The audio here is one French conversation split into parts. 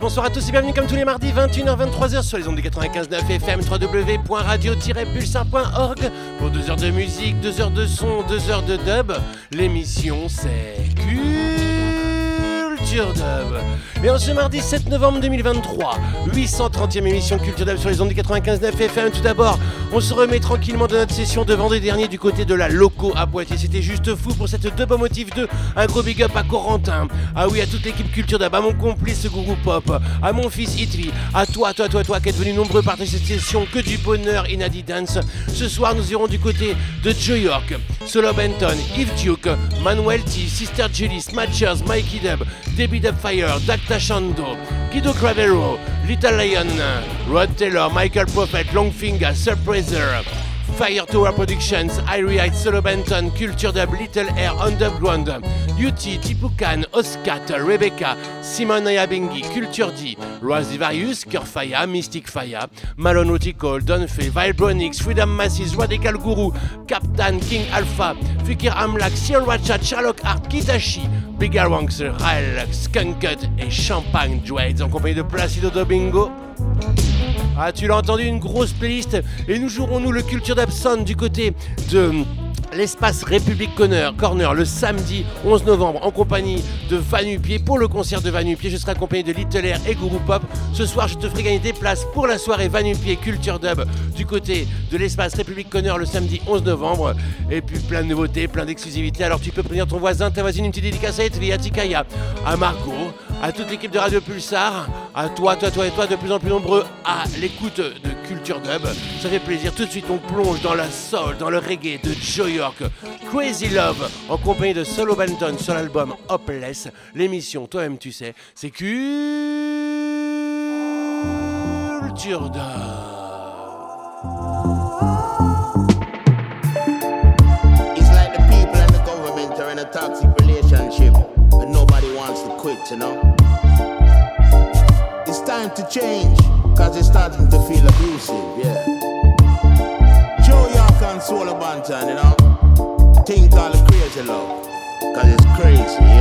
Bonsoir à tous et bienvenue comme tous les mardis, 21h-23h sur les ondes du 95.9 FM, www.radio-pulsar.org pour 2 heures de musique, 2 heures de son, 2 heures de dub. L'émission c'est Culture. Et en ce mardi 7 novembre 2023, 830e émission Culture Dub sur les ondes du 95.9 FM. Tout d'abord, on se remet tranquillement de notre session de vendredi dernier du côté de la Loco à Poitiers. C'était juste fou pour cette Dub Motif 2. Un gros big up à Corentin. Ah oui, à toute l'équipe Culture Dub, à mon complice Gourou Pop, à mon fils Itvi, à toi, toi, toi, toi qui êtes venu nombreux partager cette session. Que du bonheur in Dance. Ce soir, nous irons du côté de Joe York, Solo Benton, Yves Duke, Manuel T, Sister Julie, Matchers, Mikey Dub, Debbie Dubfire, Dacta Shando, Guido Cravero, Little Lion, Rod Taylor, Michael Prophet, Longfinger, Surpriser, Fire Tower Productions, Irie Heights, Solo Benton, Culture Dub, Little Air, Underground, UT, Tipukan, Oscat, Rebecca, Simon Ayabengi, Culture D, Rosie Varius, Curfaya, Mystic Faya, Malone Donfe, Vibronix, Freedom Masses, Radical Guru, Captain King Alpha, Fikir Amlak, Sierra Ratchat, Sherlock Art, Kitashi, Bigger Wonks, Rael, Skunkut et Champagne Dwades en compagnie de Placido Domingo. Ah, tu l'as entendu, une grosse playlist. Et nous jouerons, nous, le Culture d'Abson du côté de l'espace République Corner, Corner le samedi 11 novembre en compagnie de Vanupier. Pour le concert de Vanupier, je serai accompagné de Little Air et Guru Pop. Ce soir, je te ferai gagner des places pour la soirée Vanupier Culture Dub du côté de l'espace République Corner le samedi 11 novembre. Et puis plein de nouveautés, plein d'exclusivités. Alors tu peux prévenir ton voisin, ta voisine, une petite dédicace à Tikaya, à Margot, à toute l'équipe de Radio Pulsar, à toi, toi, toi et toi, de plus en plus nombreux à l'écoute de Culture Dub. Ça fait plaisir. Tout de suite, on plonge dans la soul, dans le reggae de Joe York. Crazy Love, en compagnie de Solo Benton sur l'album Hopeless. L'émission, toi-même, tu sais, c'est Culture Dub. But nobody wants to quit, you know? It's time to change, cause it's starting to feel abusive, yeah. Joe York and Solar Banton, you know. Think all crazy love, cause it's crazy,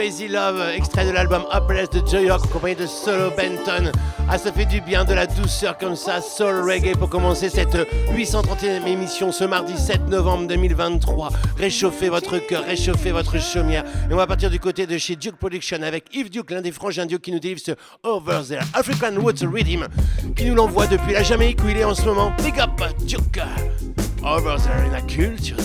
Crazy Love, extrait de l'album Upless de Joy Rock, accompagné de Solo Benton. Ah, ça fait du bien, de la douceur comme ça, Soul Reggae pour commencer cette 831e émission ce mardi 7 novembre 2023. Réchauffez votre cœur, réchauffez votre chaumière. Et on va partir du côté de chez Duke Production avec Yves Duke, l'un des frangins Duke qui nous délivre ce Over There African Woods Rhythm, qui nous l'envoie depuis la Jamaïque où il est en ce moment. Big up Duke! Over There in la culture.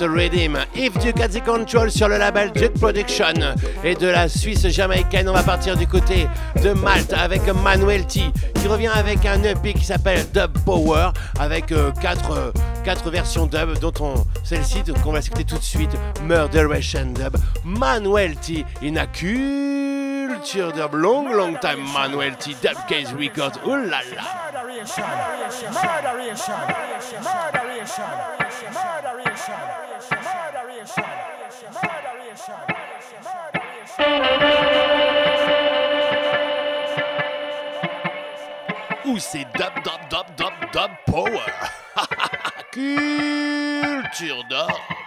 If Duke has the control sur le label Duke Production et de la Suisse jamaïcaine. On va partir du côté de Malte avec Manuel T qui revient avec un EP qui s'appelle Dub Power avec 4 euh, quatre, quatre versions dub dont on celle-ci qu'on va s'écouter tout de suite Murderation Dub. Manuel T in a culture dub long long time Manuel T Dub Case Records. Ouh là là. Murderation. Murderation. Murderation. Murderation. C'est dub dub dub dub dub power. Culture d'or.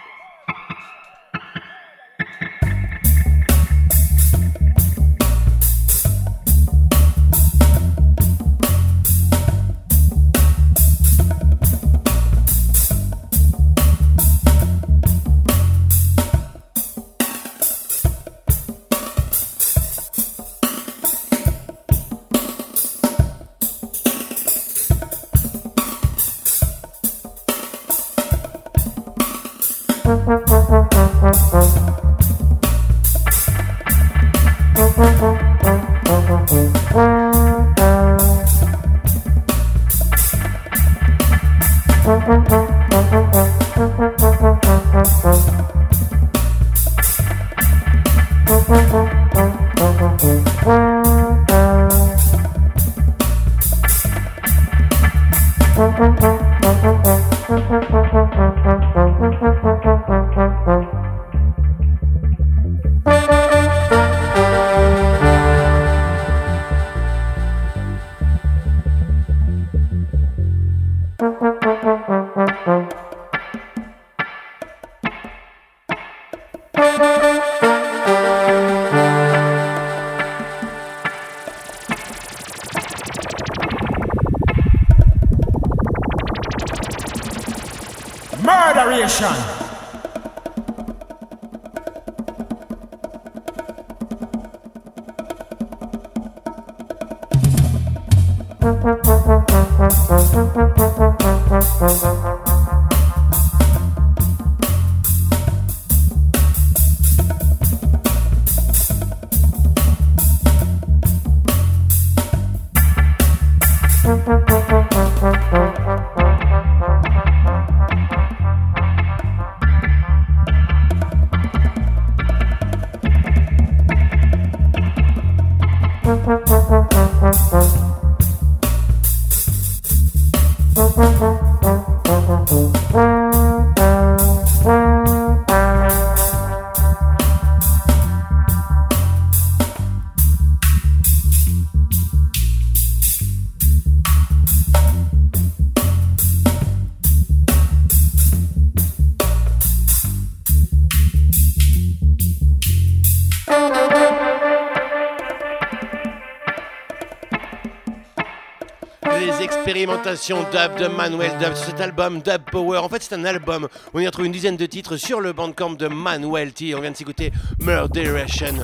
Dub de Manuel Dub cet album Dub Power. En fait, c'est un album on y retrouve une dizaine de titres sur le bandcamp de Manuel T. On vient de s'écouter Murderation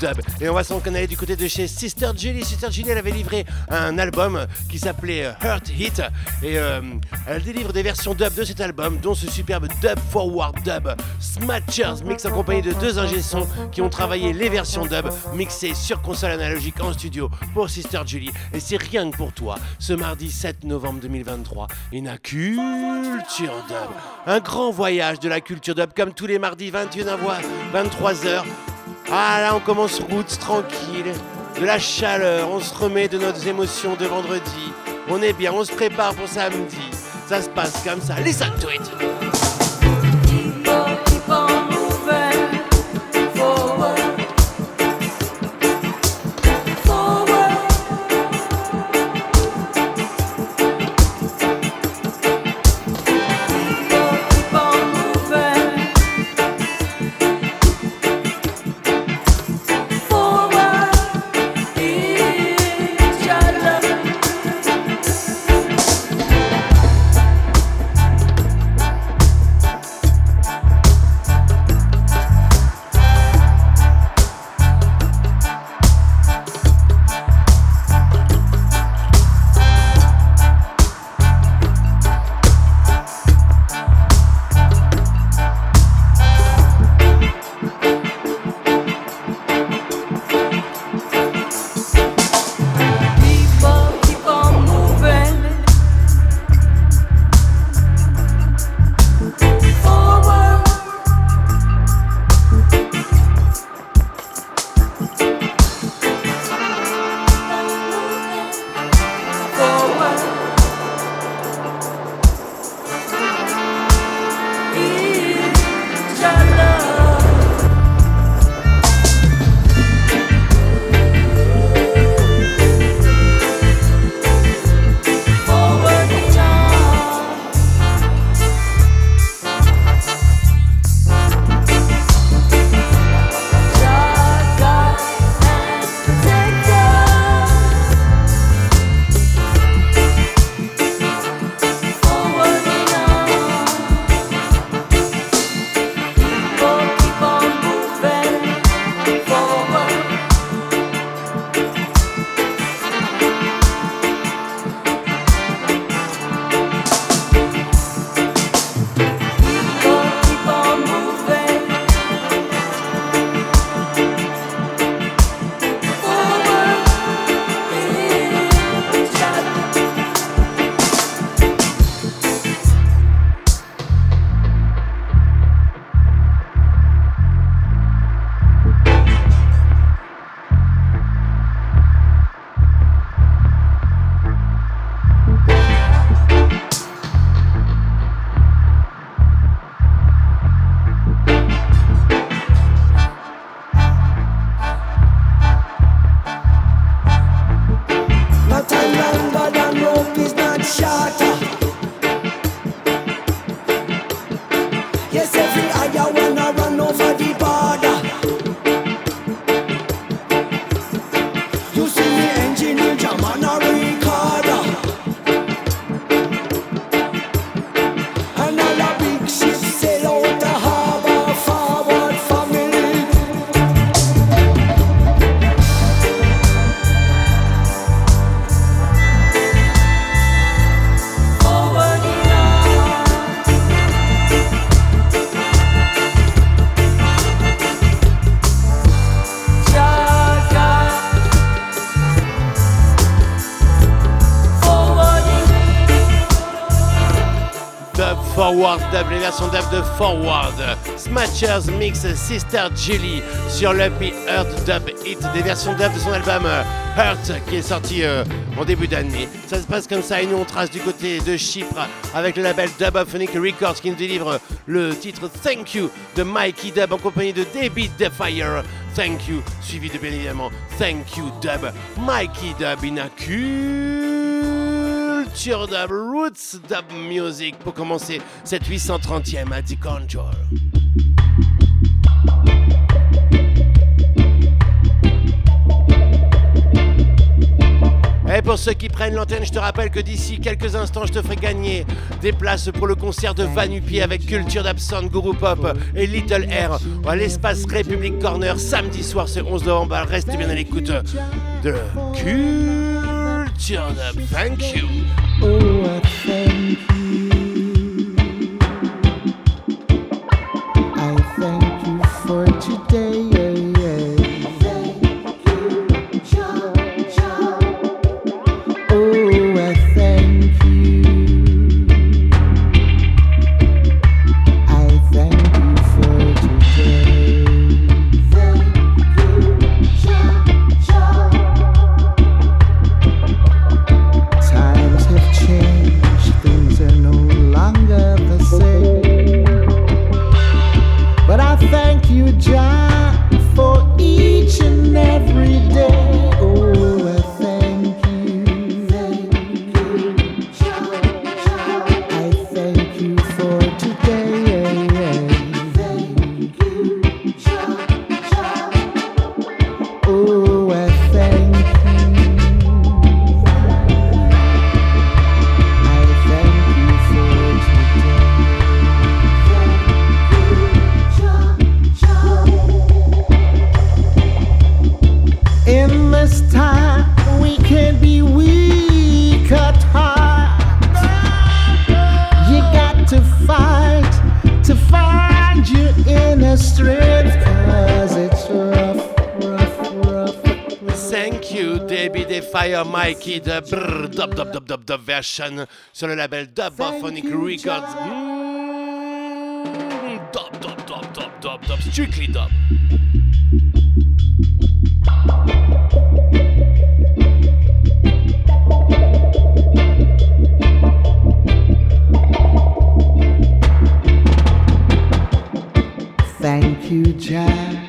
Dub. Et on va s'en aller du côté de chez Sister Julie. Sister Julie, elle avait livré un album qui s'appelait Hurt Hit. Et euh, elle délivre des versions dub de cet album, dont ce superbe Dub Forward Dub. Smatchers mix accompagné de deux ingé qui ont travaillé les versions dub mixées sur console analogique en studio pour Sister Julie. Et c'est rien que pour toi. Ce mardi 7 novembre 2023, une culture dub. Un grand voyage de la culture dub comme tous les mardis 21 à 23h. Ah là, on commence route tranquille, de la chaleur, on se remet de nos émotions de vendredi. On est bien, on se prépare pour samedi. Ça se passe comme ça. Listen to it. Forward Dub, les versions dub de Forward. Smatchers mix Sister Jelly sur l'Happy Earth Dub Hit, des versions dub de son album euh, Hurt qui est sorti euh, en début d'année. Ça se passe comme ça et nous on trace du côté de Chypre avec le label Dubophonic Records qui nous délivre le titre Thank You de Mikey Dub en compagnie de David Defire. Thank You, suivi de bien évidemment Thank You Dub, Mikey Dub in a dub, roots dub music pour commencer cette 830e à The Control. Et pour ceux qui prennent l'antenne, je te rappelle que d'ici quelques instants, je te ferai gagner des places pour le concert de Vanupi avec Culture d'Absent, Guru Pop et Little Air à l'espace République Corner samedi soir ce 11 novembre. Reste bien à l'écoute de Culture Dub. Thank you. Oh, I thank you. Version sur le label Dubophonic Records. John. Mm, dub, dub, dub, dub, dub, dub, strictly dub. Thank you, Jack.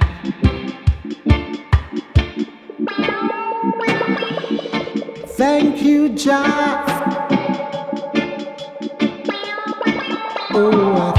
Thank you, Jack. Oh,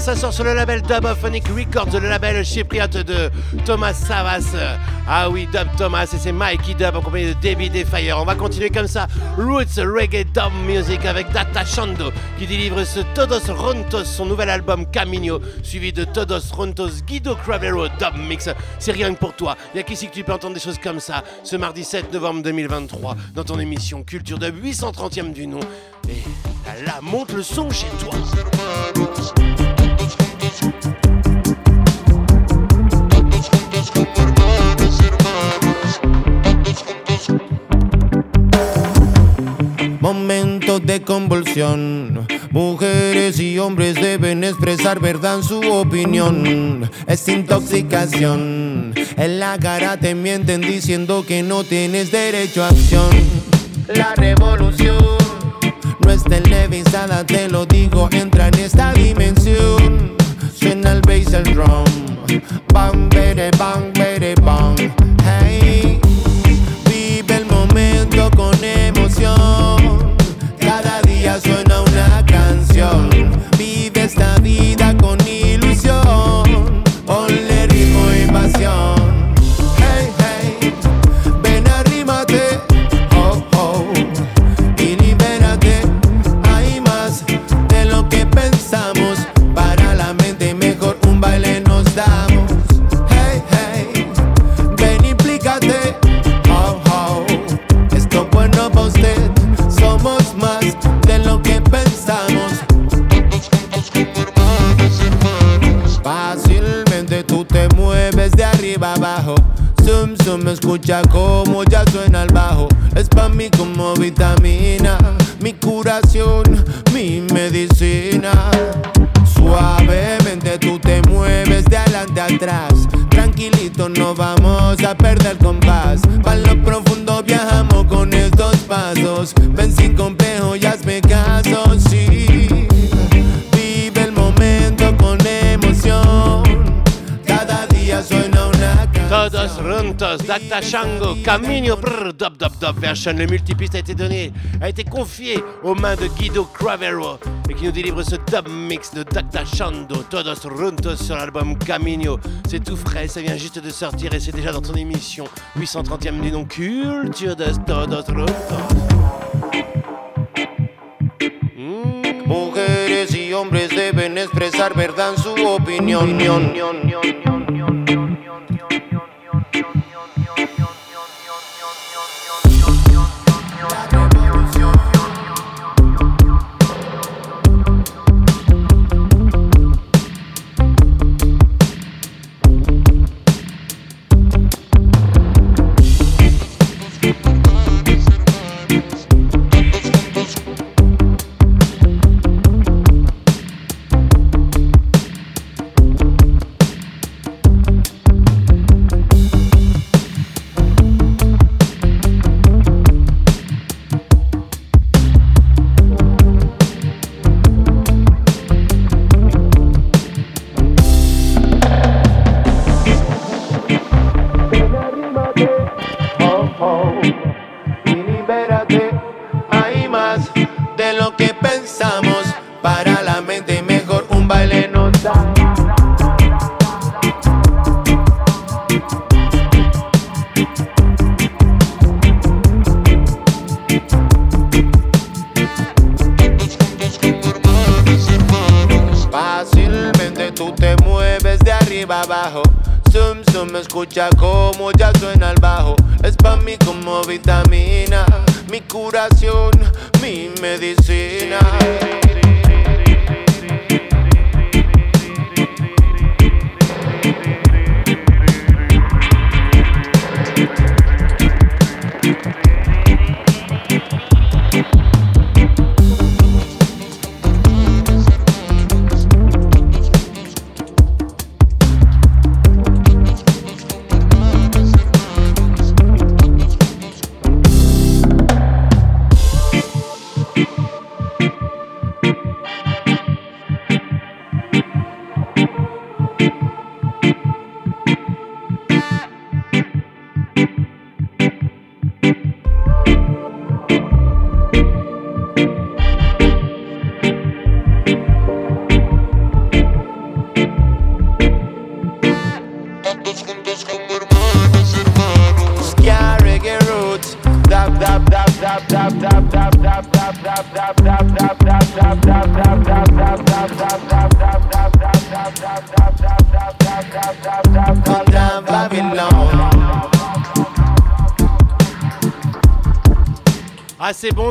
ça sort sur le label Dubophonic Records, le label chypriote de Thomas Savas. Ah oui, Dub Thomas et c'est Mikey Dub en compagnie de David Fire. On va continuer comme ça, Roots Reggae Dub Music avec Data Shando qui délivre ce Todos Rontos, son nouvel album Camino, suivi de Todos Rontos Guido Cravero Dub Mix. C'est rien que pour toi, il y a qu'ici que tu peux entendre des choses comme ça, ce mardi 7 novembre 2023, dans ton émission Culture Dub 830e du nom. Et là, monte le son chez toi. Mujeres y hombres deben expresar verdad en su opinión. Es intoxicación. En la cara te mienten diciendo que no tienes derecho a acción. La revolución no es televisada, te lo digo, entra en esta dimensión. Suena el bass, el drum. Bang, bere, bang, bere, bang. Dacta Shango, Camino, brr, dub dub dub version. Le multipiste a été donné, a été confié aux mains de Guido Cravero et qui nous délivre ce dub mix de Dacta Shando, Todos Runtos sur l'album Camino. C'est tout frais, ça vient juste de sortir et c'est déjà dans ton émission 830e du nom Culture de Todos Runtos. Mujeres y hombres deben expresar verdad su opinión.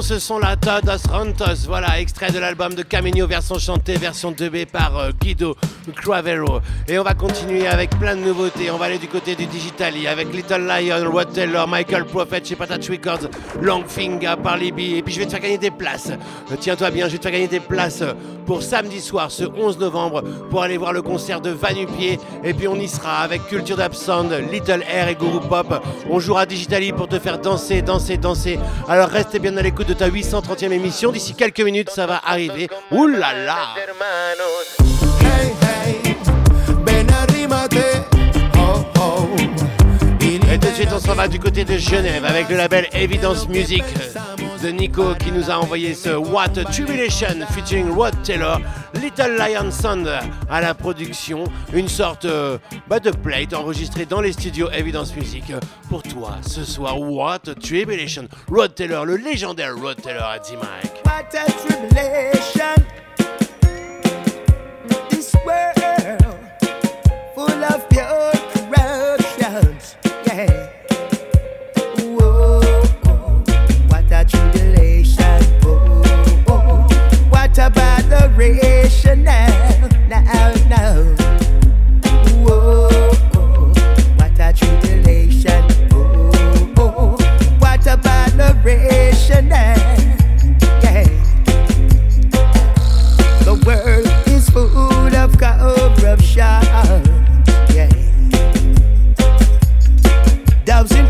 Ce sont la Todos Rantos, voilà, extrait de l'album de Camino, version chantée, version 2B par euh, Guido Cravero. Et on va continuer avec plein de nouveautés, on va aller du côté du Digitali avec Little Lion, Rod Taylor, Michael Prophet chez Patat Records, Longfinger par Libby, et puis je vais te faire gagner des places. Tiens-toi bien, je vais te faire gagner des places pour samedi soir, ce 11 novembre, pour aller voir le concert de Vanupier, et puis on y sera avec Culture Sound, Little Air et Guru Pop. On jouera Digitali pour te faire danser, danser, danser. Alors restez bien à l'écoute de ta 830e émission. D'ici quelques minutes, ça va arriver. Ouh là là Et tout de suite, on s'en va du côté de Genève avec le label Evidence Music de Nico qui nous a envoyé ce What a Tribulation featuring Rod Taylor, Little Lion Sound à la production, une sorte euh, bah, plate enregistrée dans les studios Evidence Music pour toi ce soir. What a Tribulation, Rod Taylor, le légendaire Rod Taylor. What a tribulation. World full of pure Yeah. Whoa, what a tribulation. Oh, oh, what a botheration now,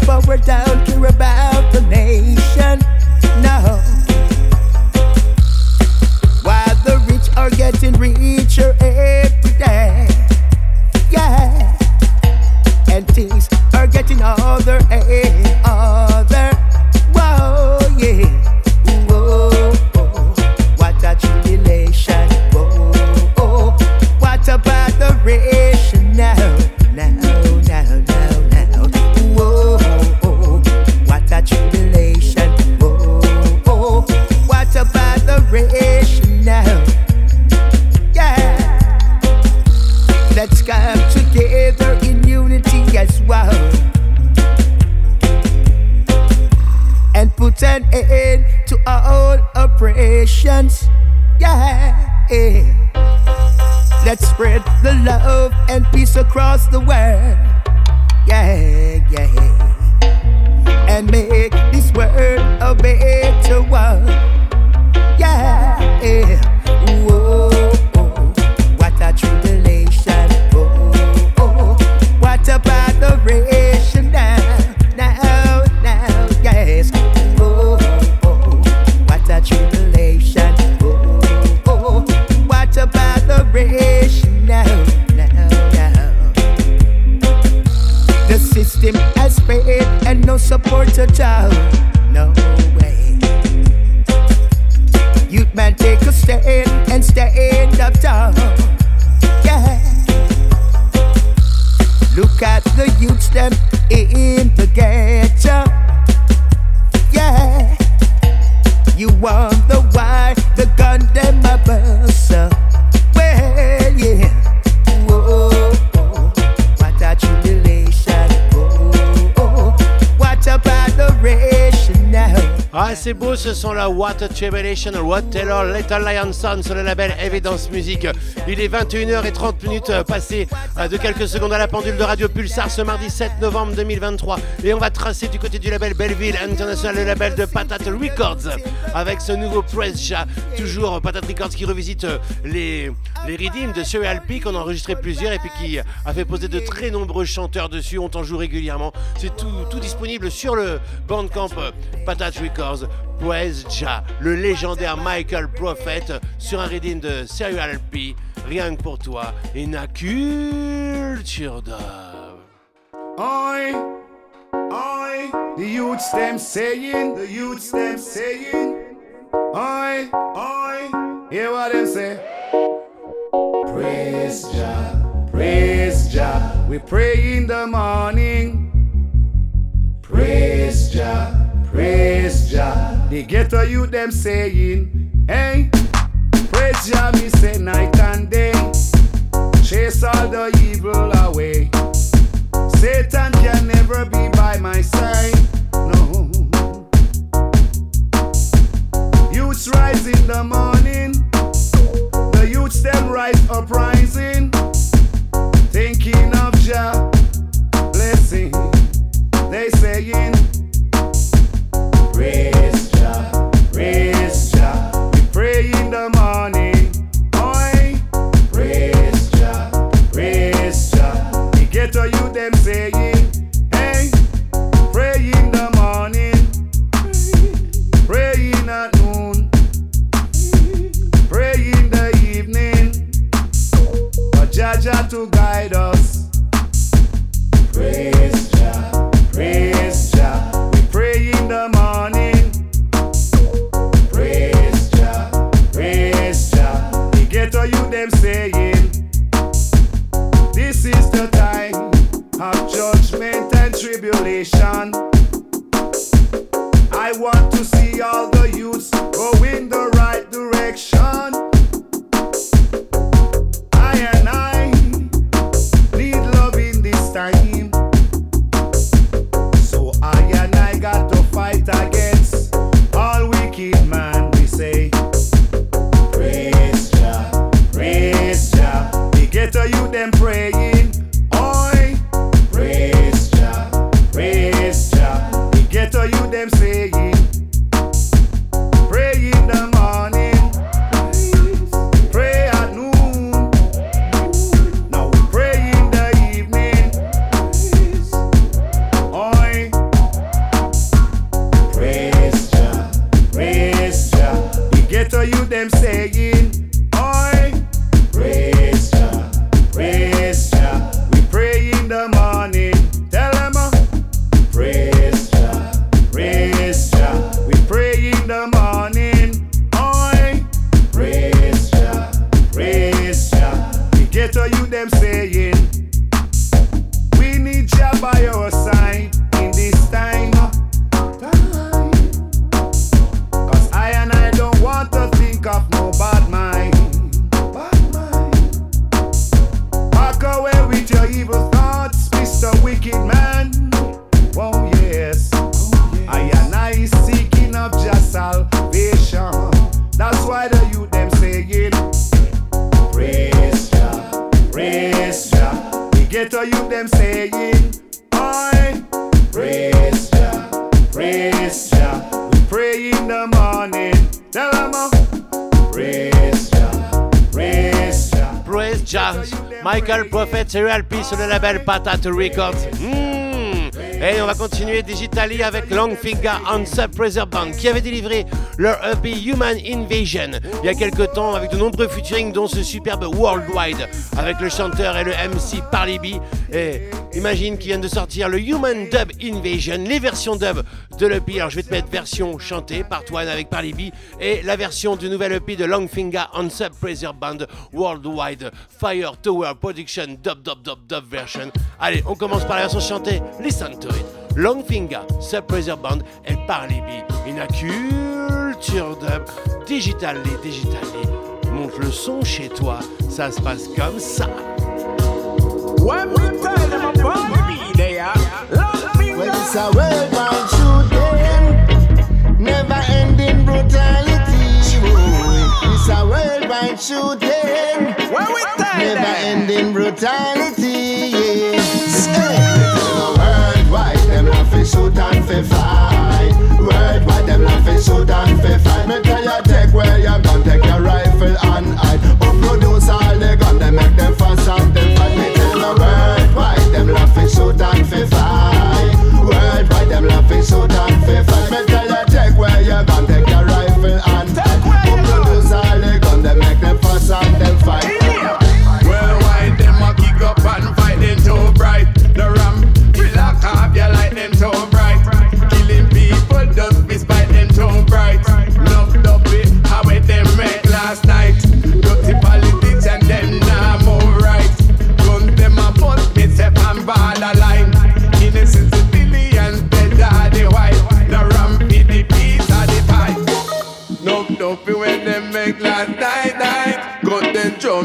In power don't care about the nation. No. While the rich are getting richer every day. Yeah. And things are getting other to all oppressions. Yeah. yeah. Let's spread the love and peace across the world. Yeah, yeah. And make this world a better ce sont la What a Tribulation, Rod Taylor, Little Lion Son sur le label Evidence Music. Il est 21h30 minutes passées euh, de quelques secondes à la pendule de Radio Pulsar ce mardi 7 novembre 2023. Et on va tracer du côté du label Belleville International, le label de Patat Records, avec ce nouveau Press. Toujours Patat Records qui revisite euh, les, les de Serial P, qu'on a enregistré plusieurs et puis qui a fait poser de très nombreux chanteurs dessus. On t'en joue régulièrement. C'est tout, tout disponible sur le Bandcamp euh, Patat Records. Praise Ja, le légendaire Michael Prophet sur un redeem de Serial P. Rien que pour toi, une culture dub. I, I, the youths them saying, the youths them saying, I, I, hear what them say. Praise Jah, praise Jah. We pray in the morning. Praise Jah, praise Jah. The a youth them saying, hey, praise Jah me say night and day, chase all the evil away. Satan can never be by my side, no. Youths rise in the morning, the youths them rise uprising, thinking of Jah blessing. They saying, Praise label Patate Records. Mmh. Et on va continuer Digitally avec Longfinger and Suppressor Band qui avait délivré leur EP Human Invasion il y a quelques temps avec de nombreux featuring dont ce superbe Worldwide avec le chanteur et le MC Parley B. Et imagine qu'ils viennent de sortir le Human Dub Invasion, les versions dub de l'EP. Alors je vais te mettre version chantée par Twan avec Parley B et la version du nouvel EP de Longfinger and Suppressor Band Worldwide Fire Tower Production Dub Dub Dub Dub version. Allez, on commence par la version chantée. Listen to it. Longfinger, Suppressor Band et Parley B. Une culture dub. Digitally, digitally. Monte le son chez toi. Ça se passe comme ça. Worldwide shooting, When we tell never them, ending brutality. Yes. Hey. Worldwide, them love to shoot and fi fight. Worldwide, them love to shoot and fi fight. Me tell you, take where you gun, take your rifle and hide. Who produce all the gun, they make them fuss and them fight. Me tell you, worldwide, them love to shoot and fi fight. Worldwide, them love to shoot and fi fight.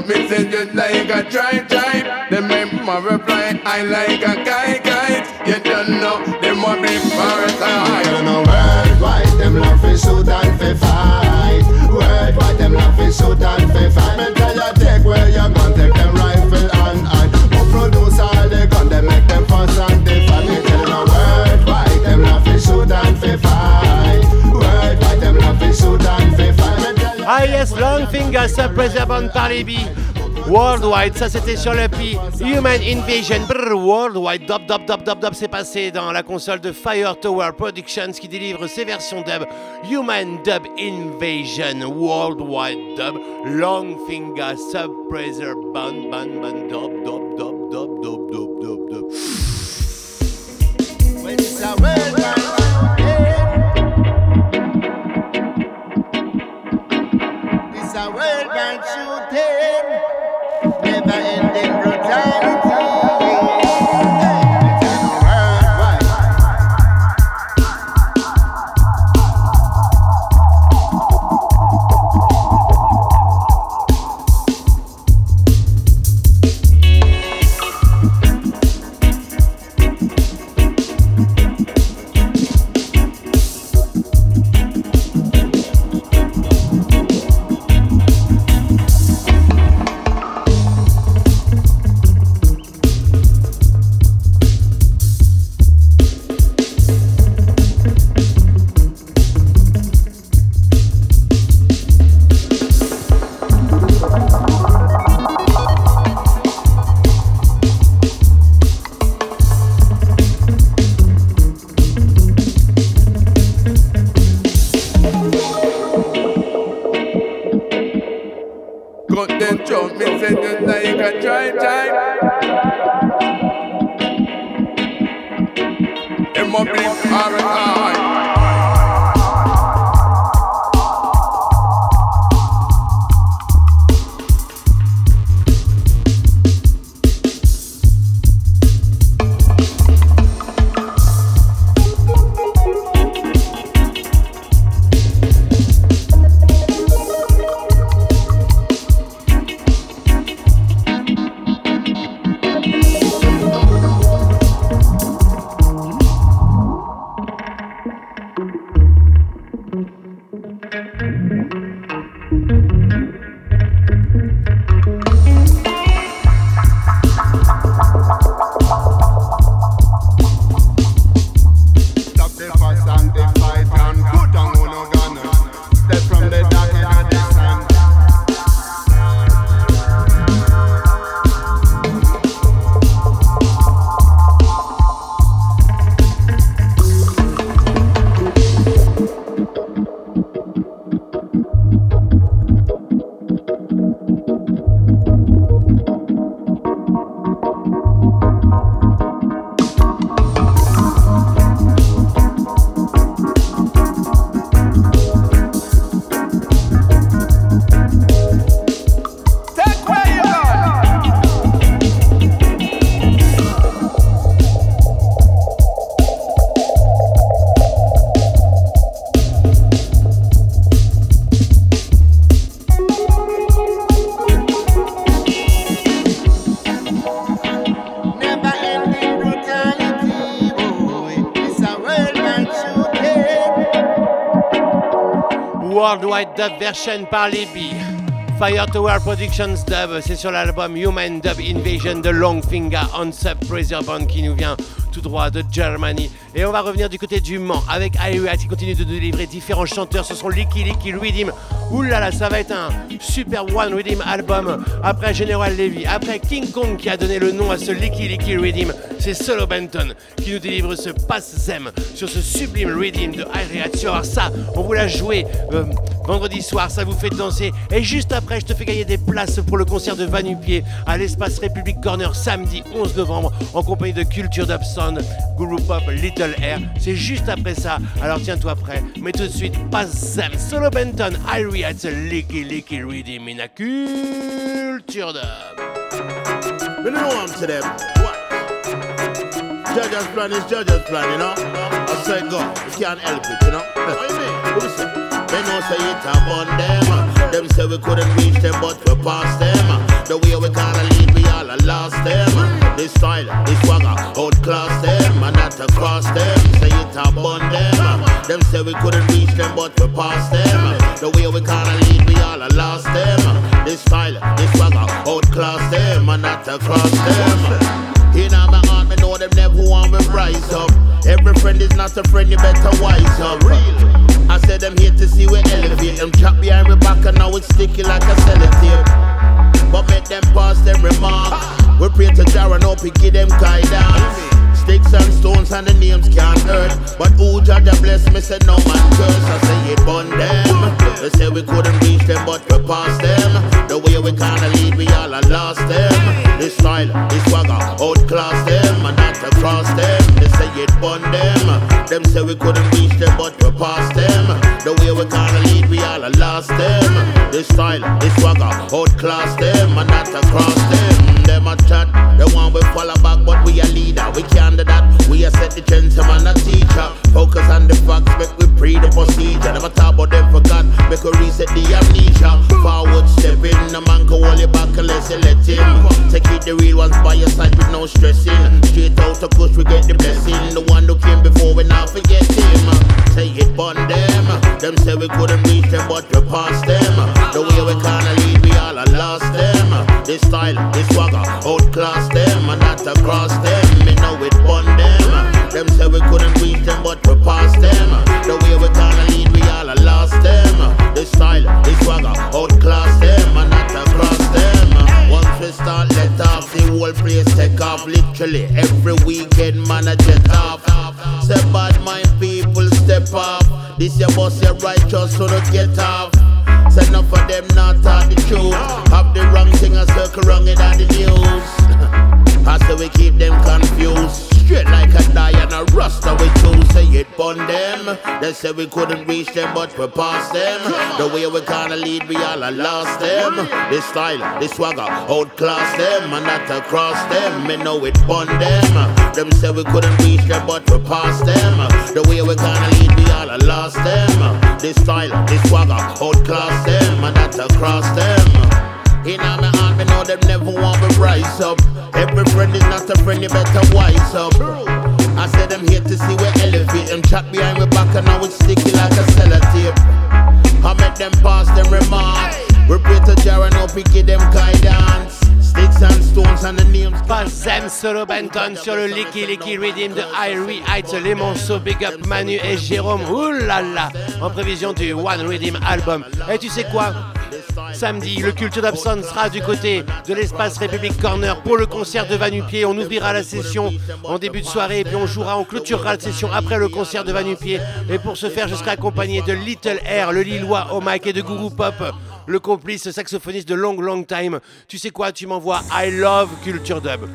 Me say just like a try try. Them make my reply, I like a guy guy. You don't know, them want big parasite. You know worldwide them love fi shoot and fi fight. Worldwide them love fi shoot and fi fight. Yes, Long Finger, Sub Band par. Worldwide, ça c'était sur le P. Human Invasion, brr, Worldwide, dub, dub, dub, dub, dub, c'est passé dans la console de Fire Tower Productions qui délivre ses versions dub. Human Dub Invasion, Worldwide Dub, Long Finger, Band, band, band, dub, dub, Worldwide Dub version par billes. Fire Tower Productions Dub, c'est sur l'album Human Dub Invasion de Longfinger on Sub Pressure Band qui nous vient tout droit de Germany. Et on va revenir du côté du Mans avec Iria qui continue de délivrer différents chanteurs. Ce sont Licky Licky Rhythm. Oulala, ça va être un super One Rhythm album. Après General Levy, après King Kong qui a donné le nom à ce Licky Licky Rhythm, c'est Solo Benton qui nous délivre ce Pass Zem sur ce sublime Rhythm de voir ça, on vous l'a joué euh, vendredi soir, ça vous fait danser. Et juste après, je te fais gagner des places pour le concert de Vanupier à l'espace République Corner samedi 11 novembre en compagnie de Culture Dub Sound, Guru Pop, Little Air. C'est juste après ça, alors tiens-toi prêt. Mais tout de suite, Pass Zem, Solo Benton, Iria, it's a licky licky rhythm in a Culture Dub. To them. What? Judge's plan is judge's plan, you know? I say go, you can't help it, you know? What you mean? They know say it upon them. Uh. Them say we couldn't reach them, but we passed them. Uh. The way we gonna lead, we all a lost them. Uh. This style, this swagger, outclass them, and not across them. Say it bun them. Them say we couldn't reach them, but we passed them. The way we gonna lead, we all a lost them. This style, this swagger, outclass them, and not across them. In my know them never want me rise up. Every friend is not a friend, you better wise up. Real I said them here to see we elevate. Them drop behind my back and now it's sticky like a sellotape. But make them pass them remark. We pray to Jah and hope he give them guidance. Sticks and stones and the names can't hurt. But who judge bless me said no man curse. I say it on them. They say we couldn't reach them, but we passed them. The way we kinda lead, we all lost them. This style, this swagger, outclass them and not across them. They say it on them. Them say we couldn't reach them, but we passed them. The way we kinda lead, we all lost them. This style, this swagger, outclass them and not across them. Them a chat, the one we follow back, but we a leader. We can't do that. We a set the trends, I'm a teacher. Focus on the facts, make we pre the procedure. Never talk about them forgot, make we reset the amnesia. Forward stepping, a man can hold you back unless you let him. Take it the real ones by your side with no stressing. Straight out of push, we get the blessing. The one who came before we now forget him. Say it on them. Them say we couldn't reach them, but we passed them. The way we kinda lead, we all are lost them. This style, this swagger, outclass them and not across them. Me know it on them. Them say we couldn't reach them, but we passed them. The way we kinda lead, we all lost them. This style, this swagger, outclass them and not across them. Once we start, let off the whole place take off. Literally every weekend, man, I jet off. Say bad mind people step up. This your boss, your righteous, so don't get off. Say enough of them not talk the truth. Have the wrong thing and circle wrong in the news. I say we keep them confused. Straight like a and a rasta we choose. Say it on them. They say we couldn't reach them, but we passed them. The way we kinda lead, we all are lost them. This style, this swagger, outclass them and not across them. Me know it on them. Them say we couldn't reach them, but we passed them. The way we kinda lead, we all are lost them. This style, this swagger, outclass them and not across them. In my heart, me know them never want me rise up. Every friend is not a friend, you better wise up. I said I'm here to see we elevate. Them chat behind my back and now it's sticky like a sellotape. I make them pass them remarks. We pray to Jah and hope he give them guidance. Sticks and stones and the names. Pas Sam Solo Benton sur le Licky Licky Redeem de Irie Heights, les monceaux Big Up Manu et Jérôme, oulala, en prévision du One Redeem album. Et tu sais quoi Samedi, le Culture d'Abson sera du côté de l'espace République Corner pour le concert de Vanupier. On ouvrira la session en début de soirée et puis on jouera, on clôturera la session après le concert de Vanupier. Et pour ce faire, je serai accompagné de Little Air, le Lillois au mic et de Guru Pop, le complice saxophoniste de Long Long Time. Tu sais quoi Tu m'envoies I Love Culture Dub.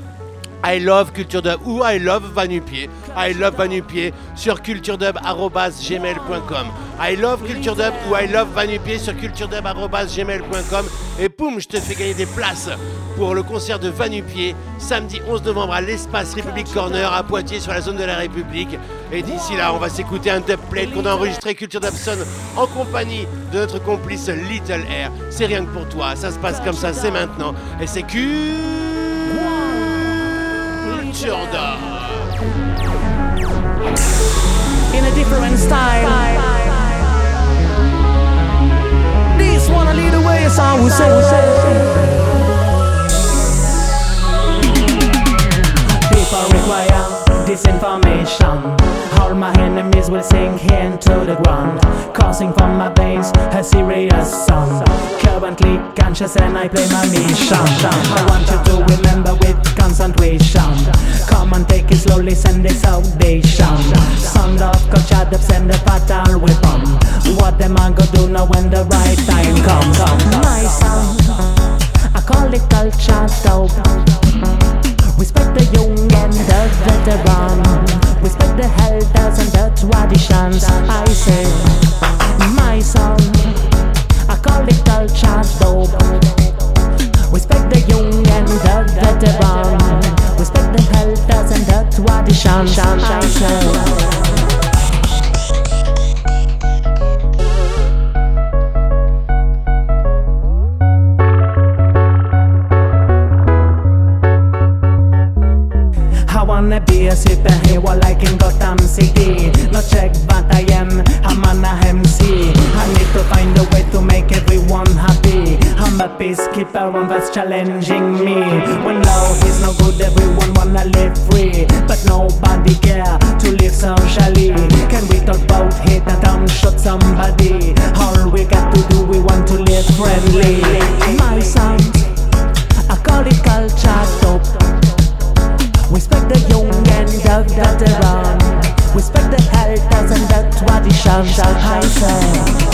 I love Culture Dub ou I love Vanupier. I love Vanupier sur culturedub.gmail.com. I love Culture Dub ou I love Vanupier sur culturedub.gmail.com. Et poum, je te fais gagner des places pour le concert de Vanupier samedi 11 novembre à l'espace République Corner à Poitiers sur la zone de la République. Et d'ici là, on va s'écouter un dubplate qu'on a enregistré Culture Dubson en compagnie de notre complice Little Air. C'est rien que pour toi, ça se passe comme ça, c'est maintenant. Et c'est Culture Dub. in a different style. This wanna lead the way, as I would say. People require this information. All my enemies will sink into the ground, causing from my veins a serious sound. Currently conscious and I play my mission. I want you to remember with concentration. Come and take it slowly, send this foundation. Sound of culture send a fatal weapon. What them I go do now when the right time comes? My sound, I call it culture dope. Respect the young and the veteran. Respect the elders and the traditions. I say, my son, I call it culture dope. Respect the young and the veteran. Respect the elders and the traditions. I say. wanna be a superhero like in Gotham City. No check but I am, I'm an MC I need to find a way to make everyone happy. I'm a peacekeeper, one that's challenging me. When love is no good, everyone wanna live free. But nobody care to live socially. Can we talk about hate The dumb shot somebody? All we got to do, we want to live friendly. My sound, I call it culture Top. We respect the young and the veteran. Respect the elders and the traditions. I say.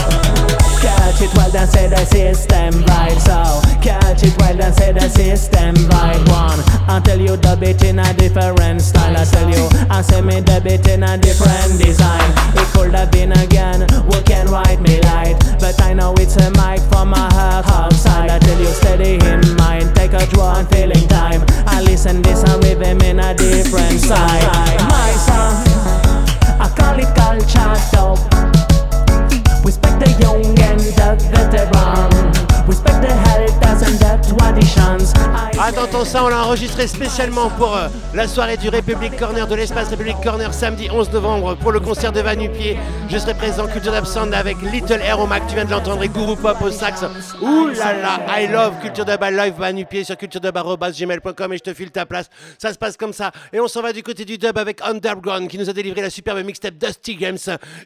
Catch it well, then say the system right. So catch it well, then say the system right. One, I tell you the bit in a different style. I tell you, I say me the bit in a different design. It could have been again, who can write me light? But I know it's a mic from my heart outside. I tell you, steady in mind, take a draw and feeling time. I listen this and rhythm in a different side. My song, I call it culture dope. Respect the young and the veteran. Respect the elders attends, ça on l'a enregistré spécialement pour euh, la soirée du République Corner, de l'espace République Corner, samedi 11 novembre pour le concert de Vanupier. Je serai présent Culture d'Absand avec Little Aeromac, tu viens de l'entendre, et Guru Pop au sax. Ouh là I love Culture Dub I live Vanupier sur culturedub.gmail.com et je te file ta place. Ça se passe comme ça. Et on s'en va du côté du dub avec Underground qui nous a délivré la superbe mixtape Dusty Games.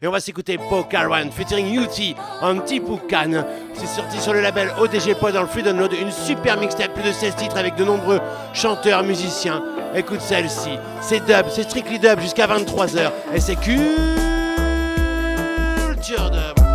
Et on va s'écouter Bo Caravan featuring Uti en Tipu Khan. C'est sorti sur le label ODG Pod dans le free Une super mixtape, plus de 16 titres avec de nombreux chanteurs, musiciens. Écoute celle-ci. C'est dub, c'est strictly dub jusqu'à 23h. Et c'est Culture Dub.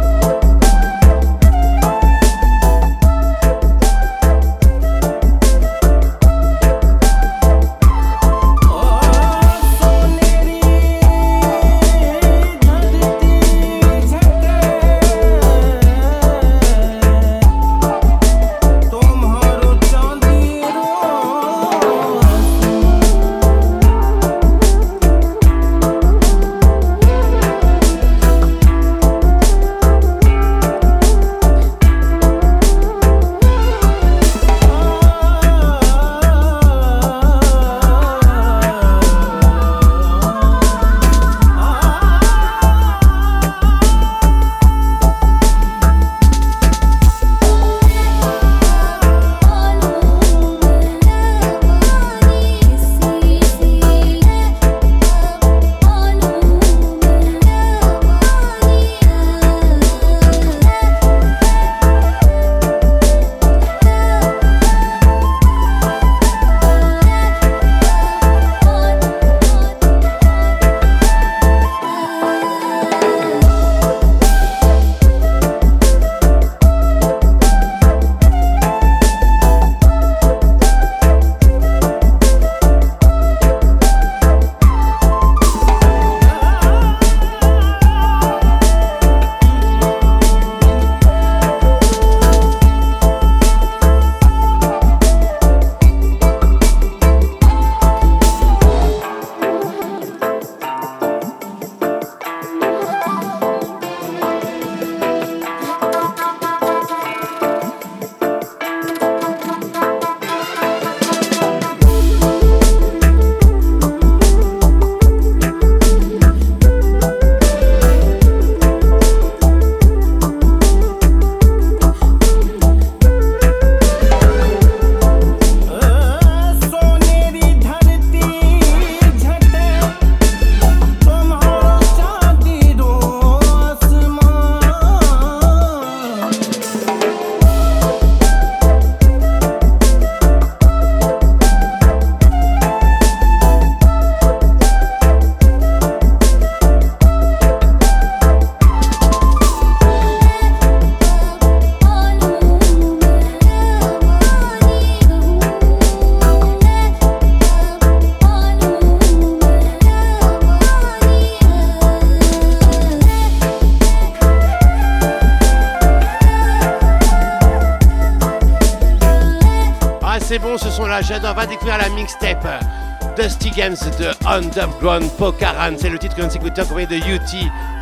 Underground Pokaran. C'est le titre que l'on s'écoute en compagnie de UT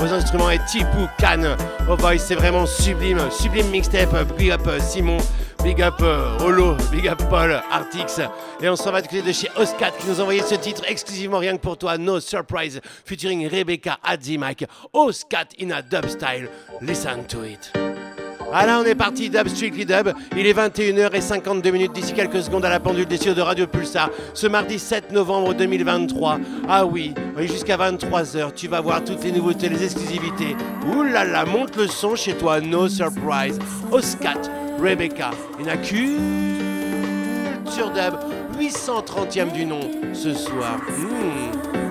aux instruments et Tipu Khan au voice. C'est vraiment sublime, sublime mixtape. Big up euh, Simon, big up euh, Holo, big up Paul, Artix. Et on s'en va du côté de chez Oscat qui nous a envoyé ce titre exclusivement rien que pour toi. No Surprise featuring Rebecca Adzimac. Oscat in a dub style. Listen to it. Ah, Alain, on est parti d'Ab Strictly Dub. Il est 21h52 d'ici quelques secondes à la pendule des de Radio Pulsar. Ce mardi 7 novembre 2023. Ah oui, jusqu'à 23h, tu vas voir toutes les nouveautés, les exclusivités. Ouh monte le son chez toi, no surprise. Oscat, Rebecca, et la culture d'Ab, 830e du nom ce soir. Hmm.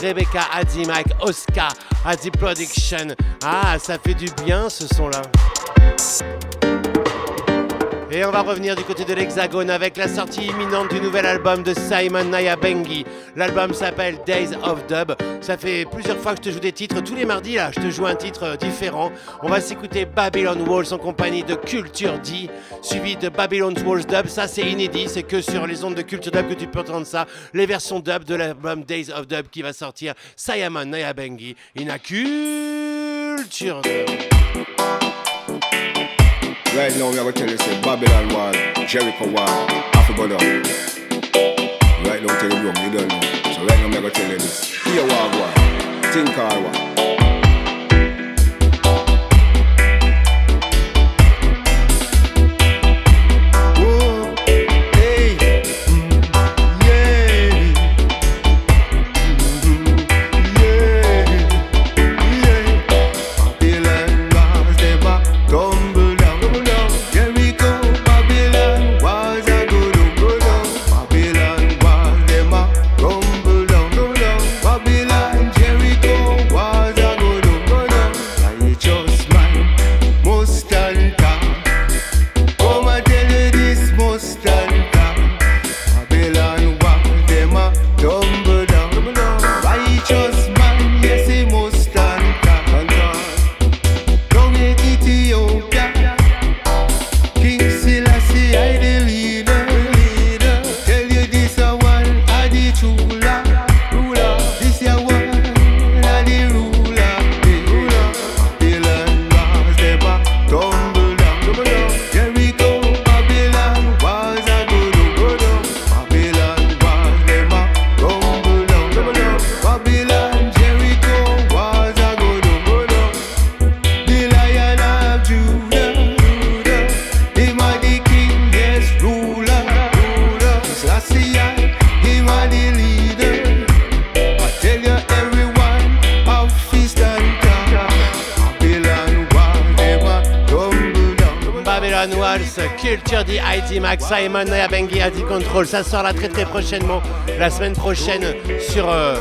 Rebecca Addy, Mike Oscar, Addy Production. Ah, ça fait du bien ce son-là. Et on va revenir du côté de l'Hexagone avec la sortie imminente du nouvel album de Simon Naya Bengi. L'album s'appelle Days of Dub. Ça fait plusieurs fois que je te joue des titres. Tous les mardis, là, je te joue un titre euh, différent. On va s'écouter Babylon Walls en compagnie de Culture D suivi de Babylon's Walls Dub. Ça, c'est inédit, c'est que sur les ondes de Culture Dub que tu peux entendre ça. Les versions dub de l'album Days of Dub qui va sortir. Sayama Nayabengi, Inaculture Right now, we are telling you, say Babylon Wall, Jericho Wall, Africa Dub. Right now, tell you you don't know. So right now, we are you this. Here, Wagwan, Think Hard Ça sort très très prochainement, la semaine prochaine sur euh,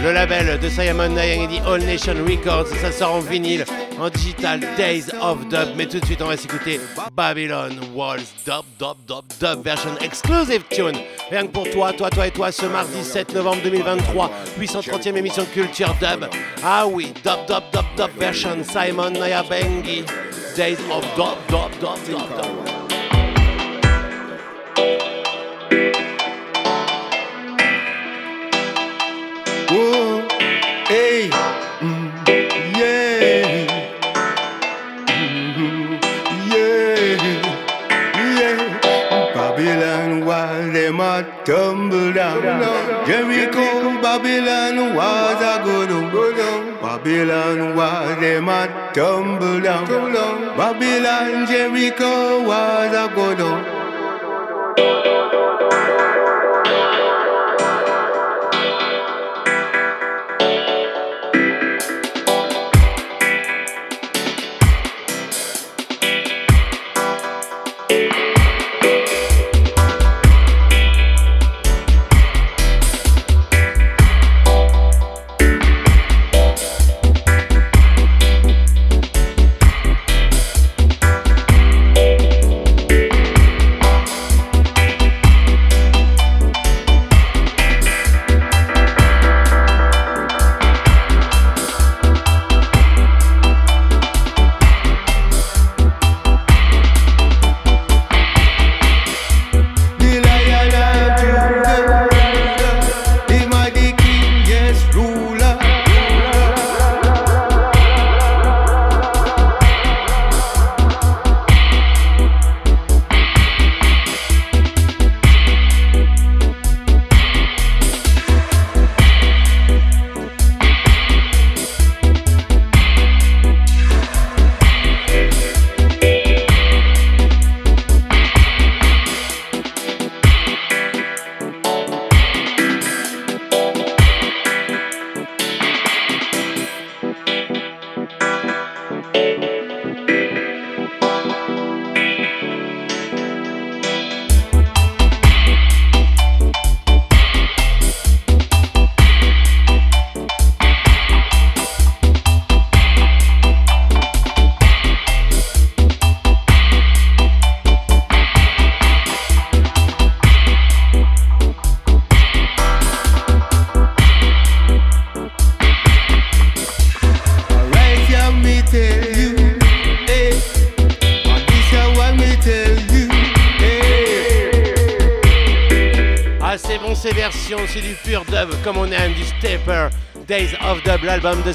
le label de Simon Nayangidi All Nation Records. Ça sort en vinyle, en digital, Days of Dub. Mais tout de suite, on va s'écouter Babylon Waltz Dub, Dub, Dub, Dub version exclusive tune. Rien que pour toi, toi, toi et toi, ce mardi 7 novembre 2023, 830e émission Culture Dub. Ah oui, Dub, Dub, Dub, Dub version Simon Naya Bengi. Days of Dub, Dub, Dub, Dub, Dub.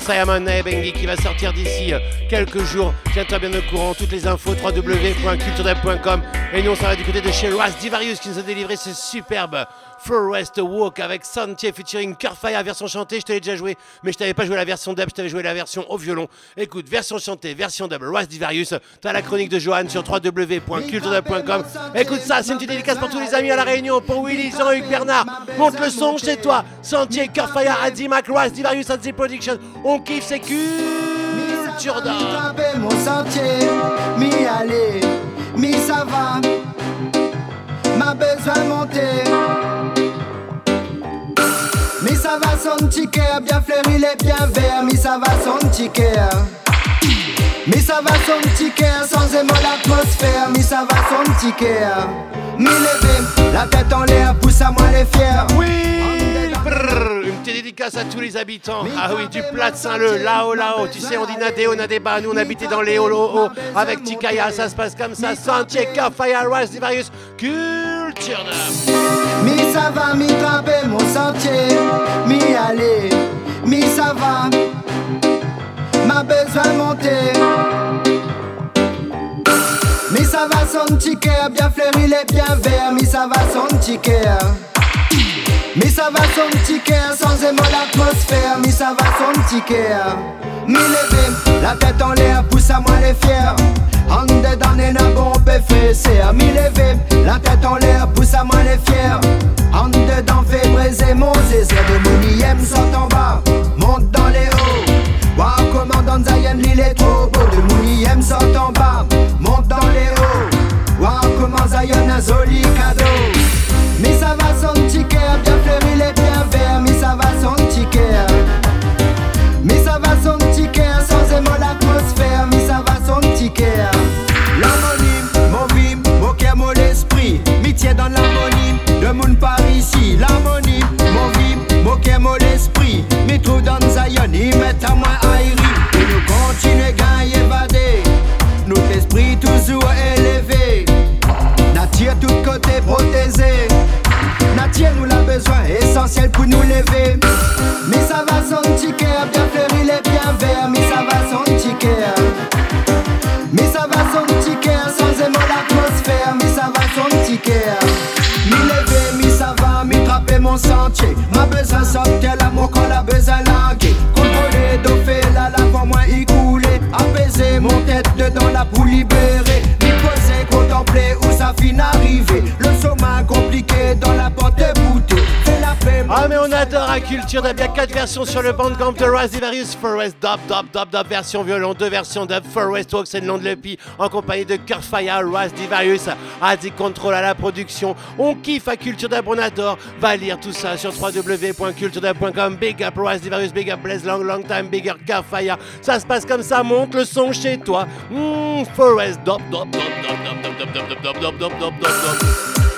Simon Naebengi qui va sortir d'ici euh, quelques jours. Tiens-toi bien au courant, toutes les infos www.culturedub.com. Et nous, on s'en va du côté de chez Ras Divarius qui nous a délivré ce superbe Forest Walk avec Santier featuring Curfire, version chantée. Je te déjà joué, mais je t'avais pas joué la version dub, je t'avais joué la version au violon. Écoute, version chantée, version dub, Ras Divarius. T'as la chronique de Johan sur www.culturedub.com. Écoute ça, c'est une petite dédicace pour tous les amis à la Réunion, pour Willy, Jean-Hugues, Bernard. Monte le son chez toi. Santier, Curfire, Adi Mac, Ras Divarius, Adi Production. On kiffe, c'est culture. Trapper mon sentier, mi aller, ça va, monter. Ça va son ticket, bien fleuri, il est bien vert, mi ça va son ticket. Mi ça va son ticket, sans émo l'atmosphère, mi ça va son ticket. Mi lever, la tête en l'air, pousse à moi les fiers. Oui, une petite dédicace à tous les habitants. Ah oui, du plat de Saint-Leu, là-haut, là-haut. Tu sais, on dit Nadéo, Nadéba. Nous, on habitait dans les hauts avec Tikaya. Ça se passe comme ça. Santier, Fire, Rise, Divarius, Culture. Mi ça va, mi trapper mon sentier, mi aller, mi ça va, m'a besoin monter. Mi ça va son ticket, bien fleuri, il est bien vert, mi ça va son ticket. Mi ça va son petit cœur, sans aimer l'atmosphère. Mi ça va son petit cœur. Mi la tête en l'air, pousse à moi les fiers. En dedans, n'est bon C'est à mi la tête en l'air, pousse à moi les fiers. En dedans, fait briser mon zézé. De mon IM, saute en bas, monte dans les hauts. Voir comment dans Zion, l'île est trop beau. De mon IM, saute en bas, monte dans les hauts. Voir comment Zion, un joli cadeau. Mi ça va son petit cœur bien fleuri, les bien vert. Mi ça va son petit cœur. Mi sa va son petit cœur, sans émo l'atmosphère. Mi ça va son petit cœur. Mon vim, mon cœur, mon esprit. Mi dans l'harmonie, de moun par ici. L'harmonie, mon vim, mon cœur, mon esprit. Mi dans Zion, il met à moi aïri. Et nous continuons gagner évader. Notre esprit toujours élevé. Nature tout côté protégé. Nous l'a besoin, essentiel pour nous lever. Mais ça va son cœur, bien fleuri, les bien vert. Mais ça va son cœur. Mais ça va son cœur, sans aimer l'atmosphère. Mais ça va son cœur. Mi lever, mi ça va, mi trapper mon sentier. Ma besoin sortir l'amour qu'on a besoin languer. Contrôler, d'offrir la lave, moins y couler. Apaiser mon tête dedans la pour Ah mais on adore à Culture Dub, il y a 4 versions sur le bandcamp de Rise Divarius, For West Dub, Dub, Dub, Dub, version violon, deux versions dub, For West Walk, c'est le nom de l'EP, en compagnie de Curfire, Rise Divarius, Adi Control à la production, on kiffe à Culture Dub, on adore, va lire tout ça sur www.culturedub.com, big up Rise Divarius, big up Blaze Long, long time, big up Curfire, ça se passe comme ça, monte le son chez toi, mmh, For West Dub, Dub, Dub, Dub, Dub, Dub, Dub, Dub, Dub, Dub, Dub, Dub, Dub.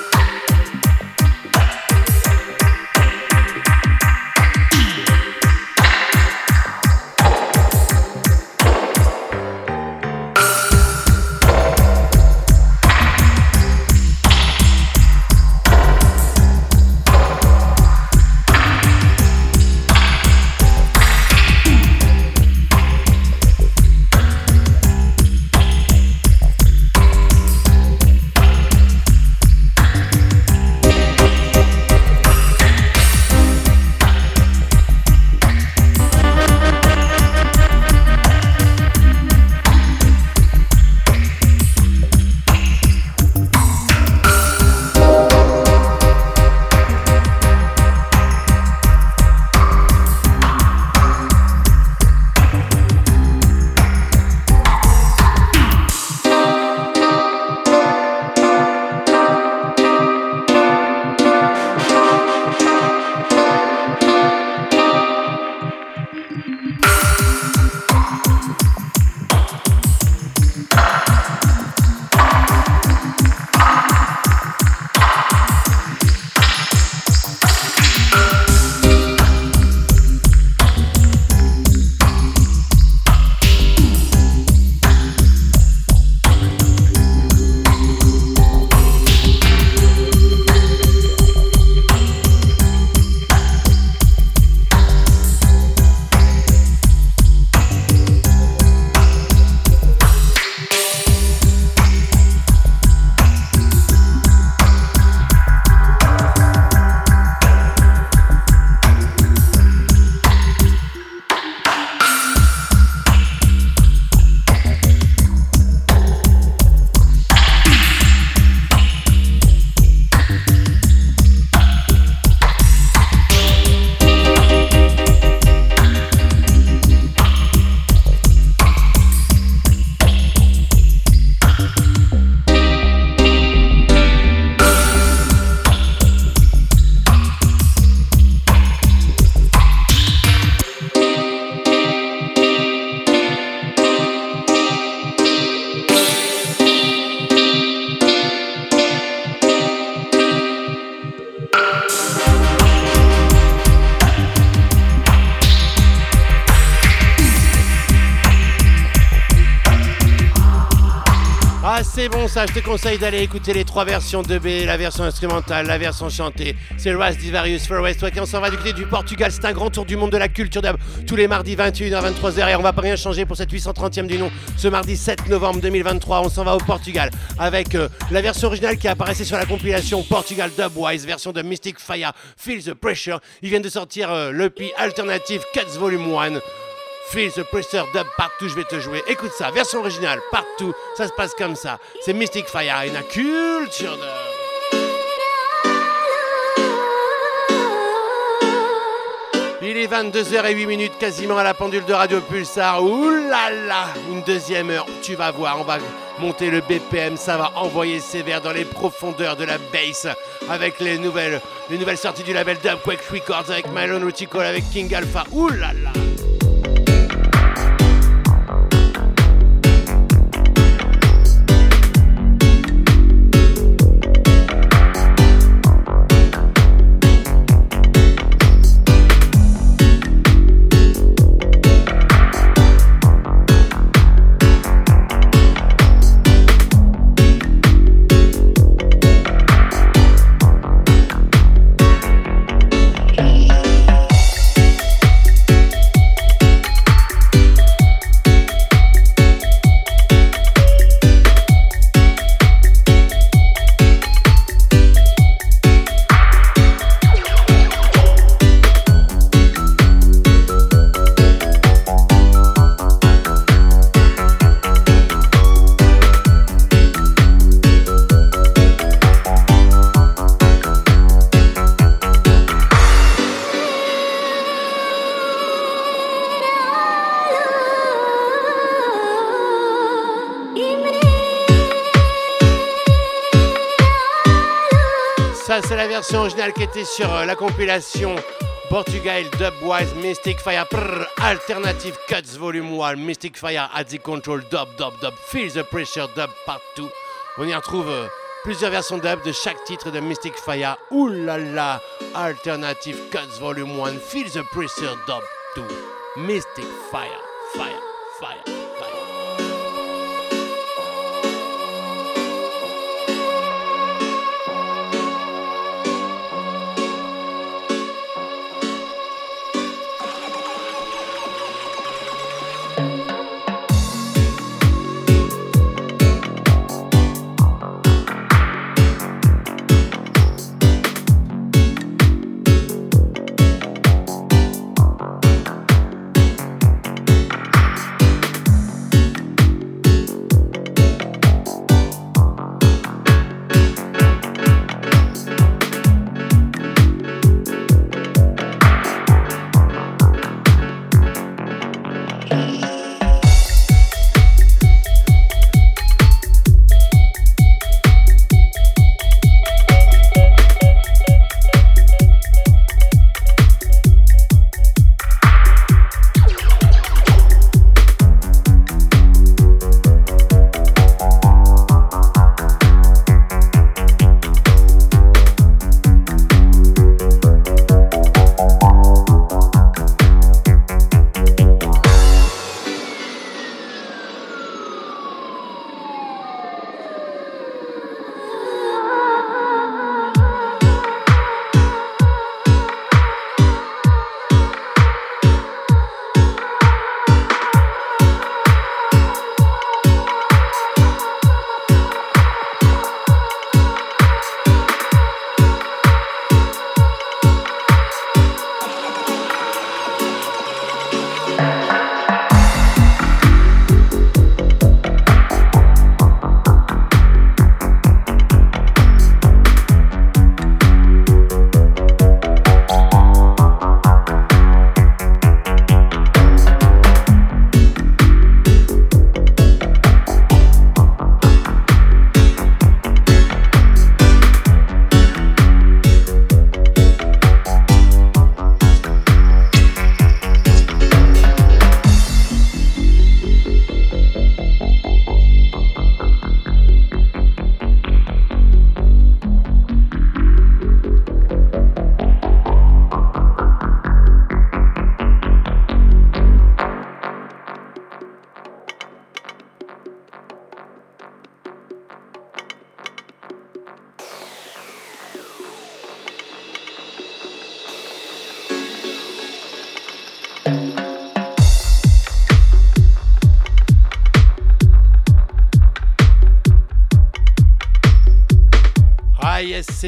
Je te conseille d'aller écouter les trois versions de B, la version instrumentale, la version chantée. C'est Ras Divarius for West Walk et on s'en va du côté du Portugal. C'est un grand tour du monde de la culture dub tous les mardis 21h, 23h et on va pas rien changer pour cette 830e du nom. Ce mardi 7 novembre 2023, on s'en va au Portugal avec euh, la version originale qui apparaissait sur la compilation Portugal Dubwise, version de Mystic Fire, Feel the Pressure. Ils viennent de sortir euh, l'EP Alternative Cuts Volume 1. Feel the pressure dub partout, je vais te jouer. Écoute ça, version originale, partout, ça se passe comme ça. C'est Mystic Fire et la culture dub. Il est 22h08 minutes quasiment à la pendule de Radio Pulsar. Ouh là là, une deuxième heure. Tu vas voir, on va monter le BPM, ça va envoyer sévère dans les profondeurs de la bass avec les nouvelles, les nouvelles sorties du label Dubquake Records avec Mylon Ruticole, avec King Alpha. Là. Version originale qui était sur euh, la compilation Portugal Dubwise Mystic Fire Alternative Cuts Volume 1 Mystic Fire at the Control Dub Dub Dub Feel the Pressure Dub Part 2 On y retrouve euh, plusieurs versions dub de chaque titre de Mystic Fire. Là Alternative Cuts Volume 1 Feel the Pressure Dub 2 Mystic Fire Fire Fire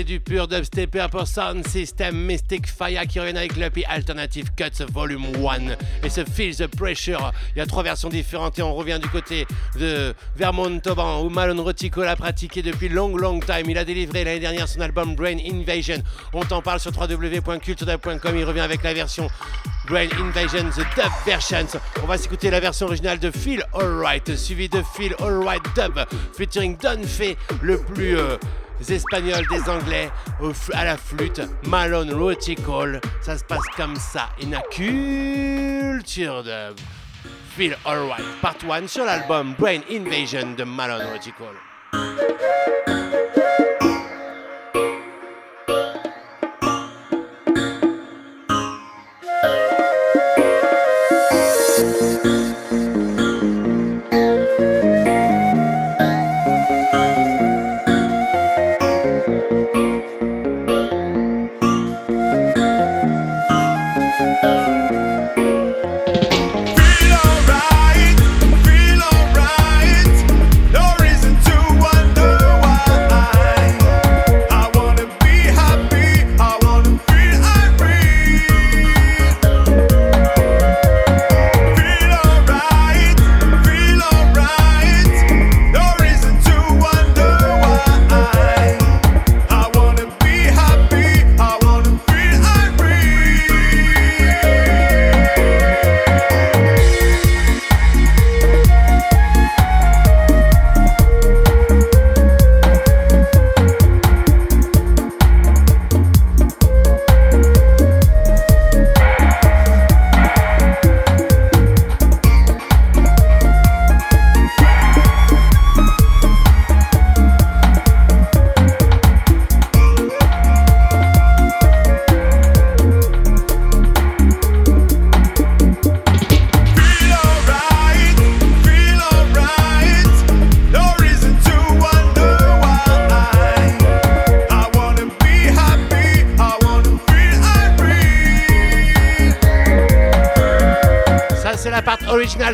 du pur dubstep pour Sound System Mystic Fire qui revient avec l'EP Alternative Cuts Volume 1 et ce Feel the Pressure. Il y a trois versions différentes et on revient du côté de Vermont Toban où Malone Rotico l'a pratiqué depuis long long time. Il a délivré l'année dernière son album Brain Invasion. On t'en parle sur www.culturedub.com. Il revient avec la version Brain Invasion, The Dub Versions. On va s'écouter la version originale de Feel Alright, suivi de Feel Alright Dub, featuring Don Fay, le plus euh, des anglais, au f- à la flûte, Malone Rotical. Ça se passe comme ça, in a culture dub. Feel Alright, part 1 sur l'album Brain Invasion de Malone Rotical.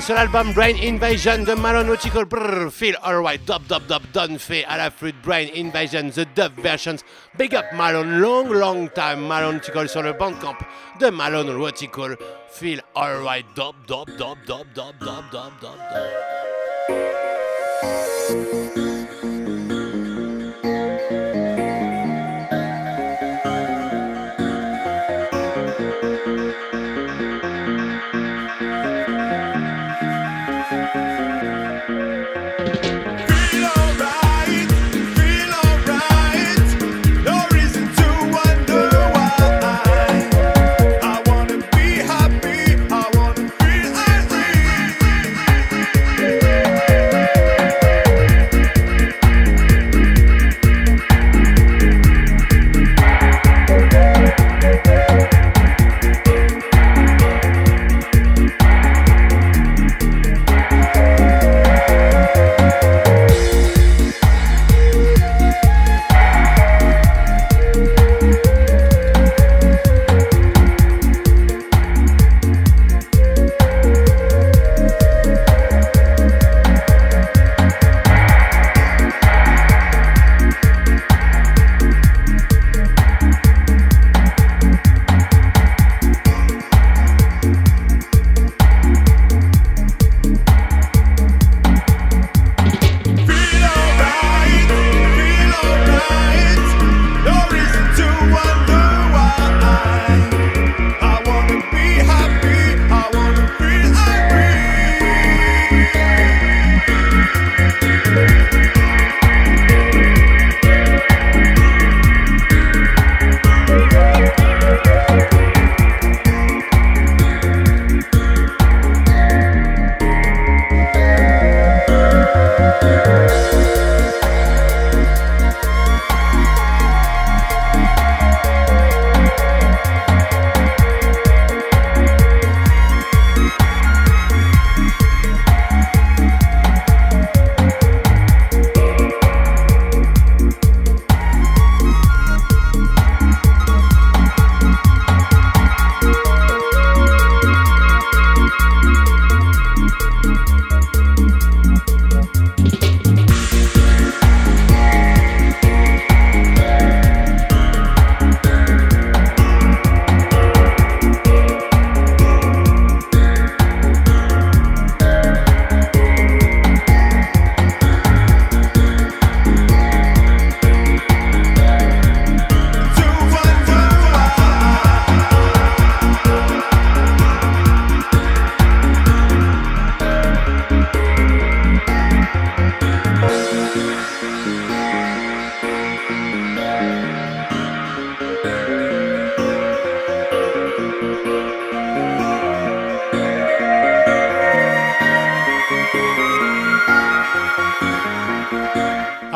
Sur l'album Brain Invasion de Malone Nautical. Brrr, feel alright. Dub, dub, dub, done fait à la flûte. Brain Invasion, the dub versions. Big up Malone, long, long time. Malone Nautical sur le bandcamp de Malone Nautical. Feel alright. Dub, dub, dub, dub, dub, dub, dub, dub, dub.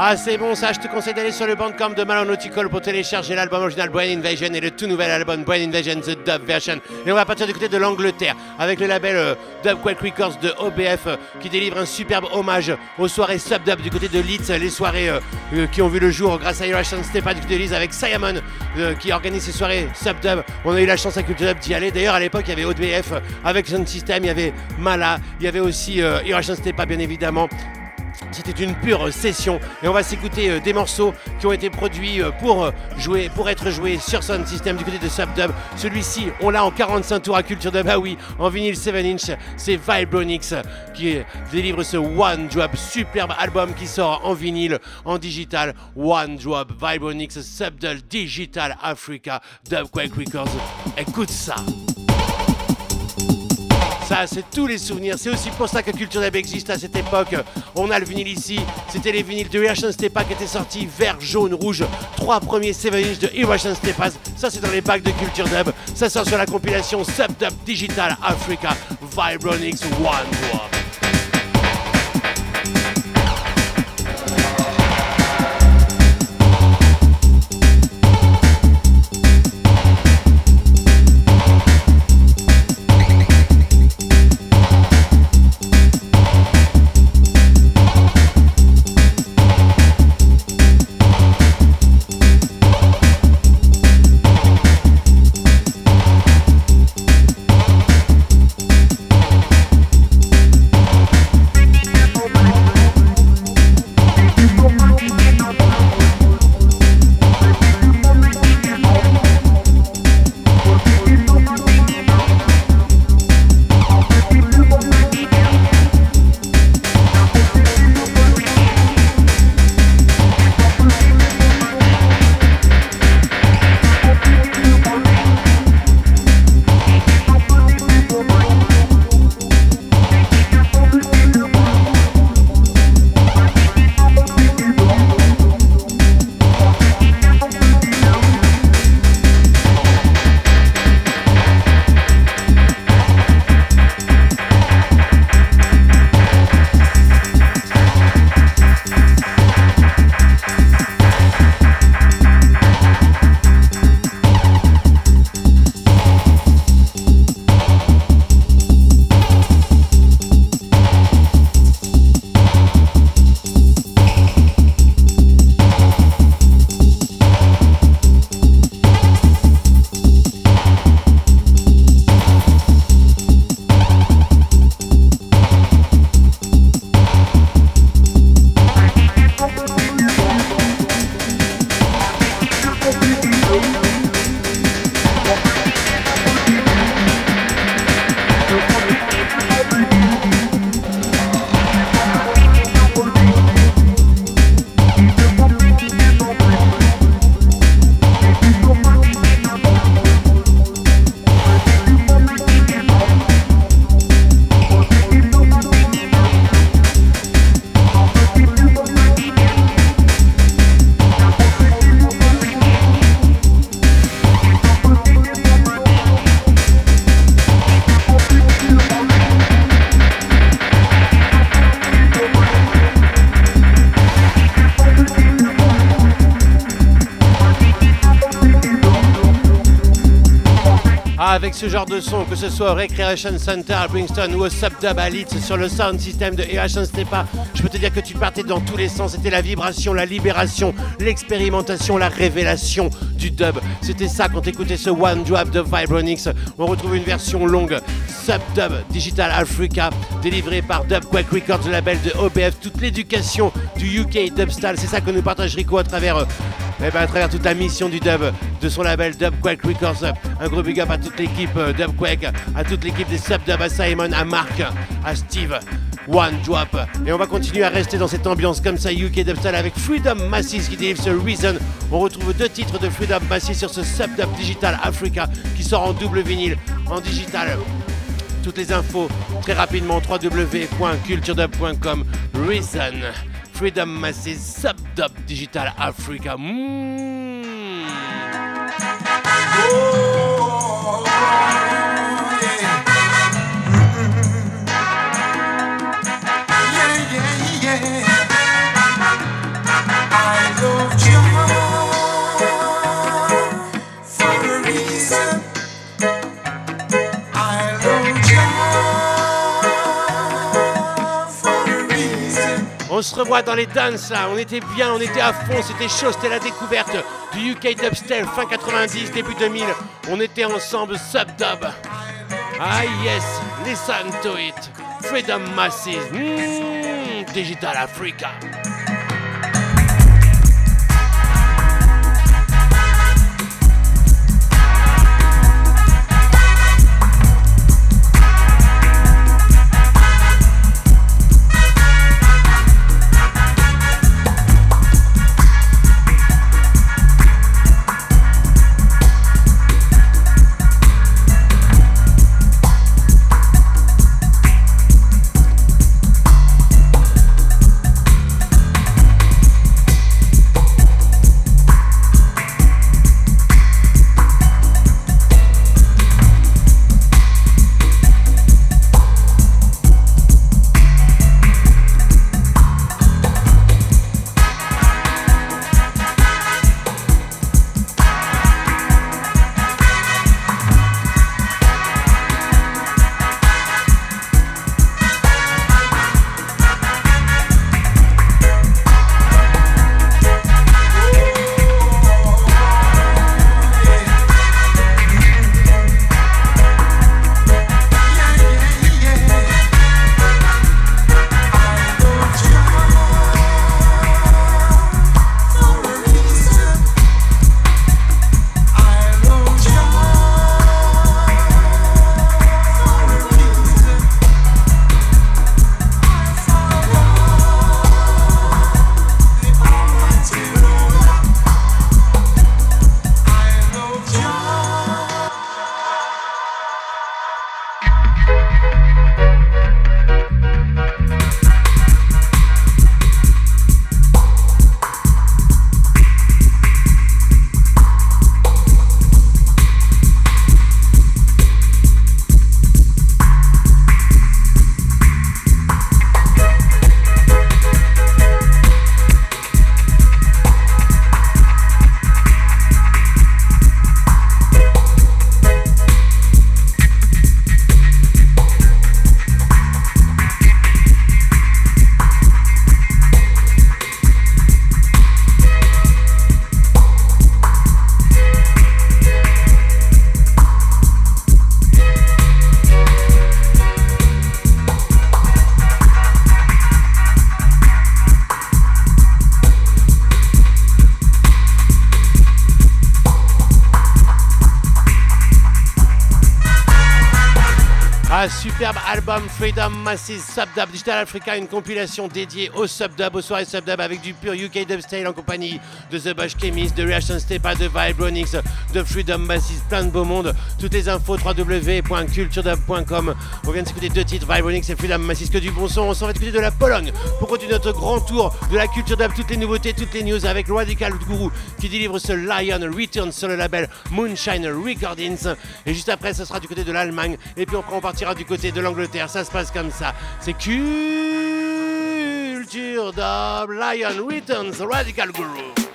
Ah, c'est bon, ça, je te conseille d'aller sur le bandcamp de Malone Nautical pour télécharger l'album original Brain Invasion et le tout nouvel album Brain Invasion The Dub Version. Et on va partir du côté de l'Angleterre avec le label euh, Dub Quake Records de OBF euh, qui délivre un superbe hommage aux soirées sub-dub du côté de Leeds, les soirées euh, euh, qui ont vu le jour grâce à Irration Stepa du côté de Leeds avec Simon qui organise ces soirées sub-dub. On a eu la chance à Culture Dub d'y aller. D'ailleurs, à l'époque, il y avait OBF avec Sound System, il y avait Mala, il y avait aussi Irration Stepa, bien évidemment. C'était une pure session et on va s'écouter euh, des morceaux qui ont été produits euh, pour euh, jouer, pour être joués sur Sound System du côté de Subdub. Celui-ci, on l'a en 45 tours à Culture Dub. Ah oui, en vinyle 7 inch, c'est Vibronix qui délivre ce One Drop, superbe album qui sort en vinyle, en digital. One Drop, Vibronix, Subdub Digital Africa, Dubquake Records. Écoute ça. C'est tous les souvenirs. C'est aussi pour ça que Culture Dub existe à cette époque. On a le vinyle ici. C'était les vinyles de Irration Stepa qui étaient sortis vert, jaune, rouge. Trois premiers 7 inch de Irration Stepas. Ça, c'est dans les bacs de Culture Dub. Ça sort sur la compilation Subdub Digital Africa Vibronix One Drop. Ce genre de son, que ce soit au Recreation Center à Princeton ou au Subdub à Leeds sur le sound system de EHN Stepa, je peux te dire que tu partais dans tous les sens. C'était la vibration, la libération, l'expérimentation, la révélation du dub. C'était ça quand t'écoutais ce One Drop de Vibronix. On retrouve une version longue, Subdub Digital Africa, délivrée par Dubquake Records, le label de OBF. Toute l'éducation du UK Dubstyle, c'est ça que nous partage Rico à travers, euh, eh ben, à travers toute la mission du dub de son label Dubquake Records. Un gros big up à toute l'équipe euh, Dubquake, à toute l'équipe des Subdub, à Simon, à Marc, à Steve. One Drop. Et on va continuer à rester dans cette ambiance comme ça, UK Dubstyle avec Freedom Massis qui délivre ce Reason. On retrouve deux titres de Freedom Massis sur ce Subdub Digital Africa qui sort en double vinyle, en digital. Toutes les infos très rapidement www.culturedub.com Reason Freedom Masses Subdub Digital Africa. Mmh. On se revoit dans les dances là, on était bien, on était à fond, c'était chaud, c'était la découverte du UK Dubstyle fin 90, début 2000. On était ensemble Subdub. Ah yes, listen to it. Freedom Masses, Mmh, Digital Africa. Masses Subdub Digital Africa, une compilation dédiée au Subdub, aux soirées Subdub avec du pur UK Dubstyle en compagnie de The Bush Chemist, de Reaction Stepa, de Vibronix, de Freedom Masses, plein de beau monde. Toutes les infos www.culturedub.com. On vient de s'écouter deux titres, Vibronix et Freedom Masses, que du bon son. On s'en va écouter de la Pologne pour continuer notre grand tour de la culture dub, toutes les nouveautés, toutes les news avec Radical Guru qui délivre ce Lion Return sur le label Moonshine Recordings. Et juste après, ce sera du côté de l'Allemagne. Et puis après, on partira du côté de l'Angleterre. Ça se passe comme ça. C'est culture dub. Lion Returns, Radical Guru.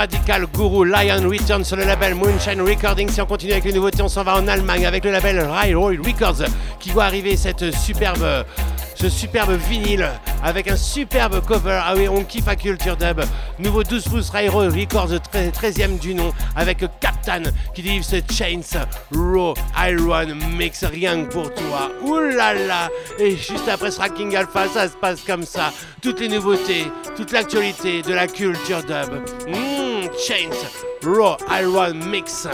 Radical Guru Lion Return sur le label Moonshine Recording. Si on continue avec les nouveautés, on s'en va en Allemagne avec le label Railroad Records qui voit arriver cette superbe, ce superbe vinyle avec un superbe cover. Ah oui, on kiffe à Culture Dub. Nouveau 12 pouces Railroad Records, 13e du nom, avec Captain qui délivre ce Chains Raw Iron Mix rien que pour toi. Là Et juste après ce King Alpha, ça se passe comme ça. Toutes les nouveautés, toute l'actualité de la culture dub. Mmh, Chains Raw Iron Mix.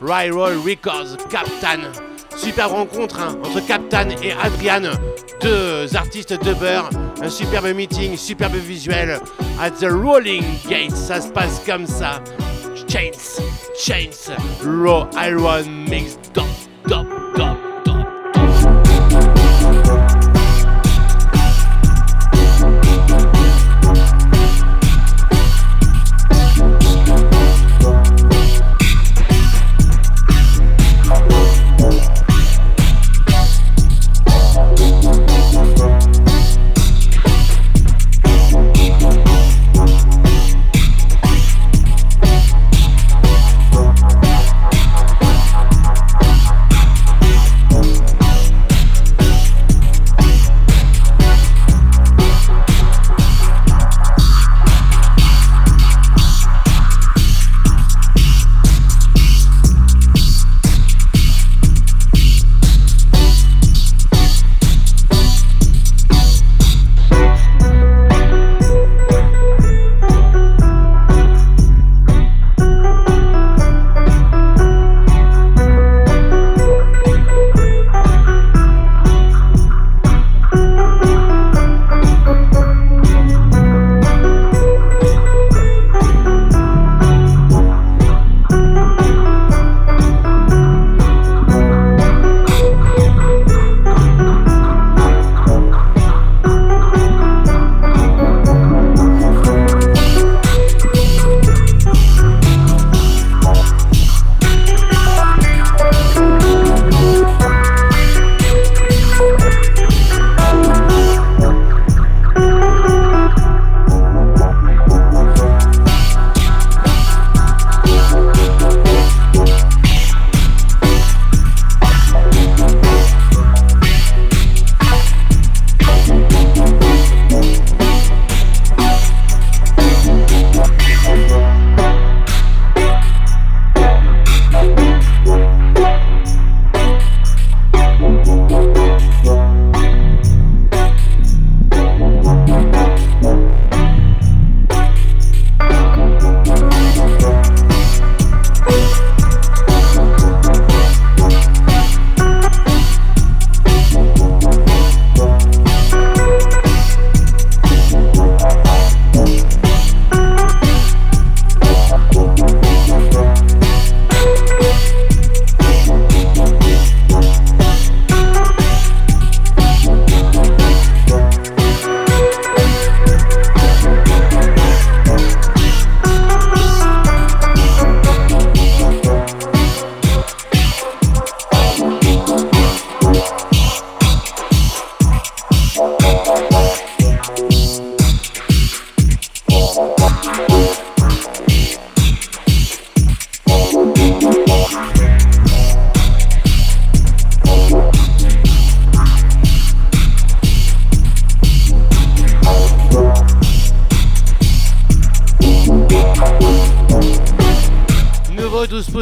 Railroad Records, Captain. Super rencontre hein, entre Captain et Adrian, deux artistes de beurre. Un superbe meeting, superbe visuel at the Rolling Gates. Ça se passe comme ça. Chains, Chains, Raw Iron Mix, top, top, top.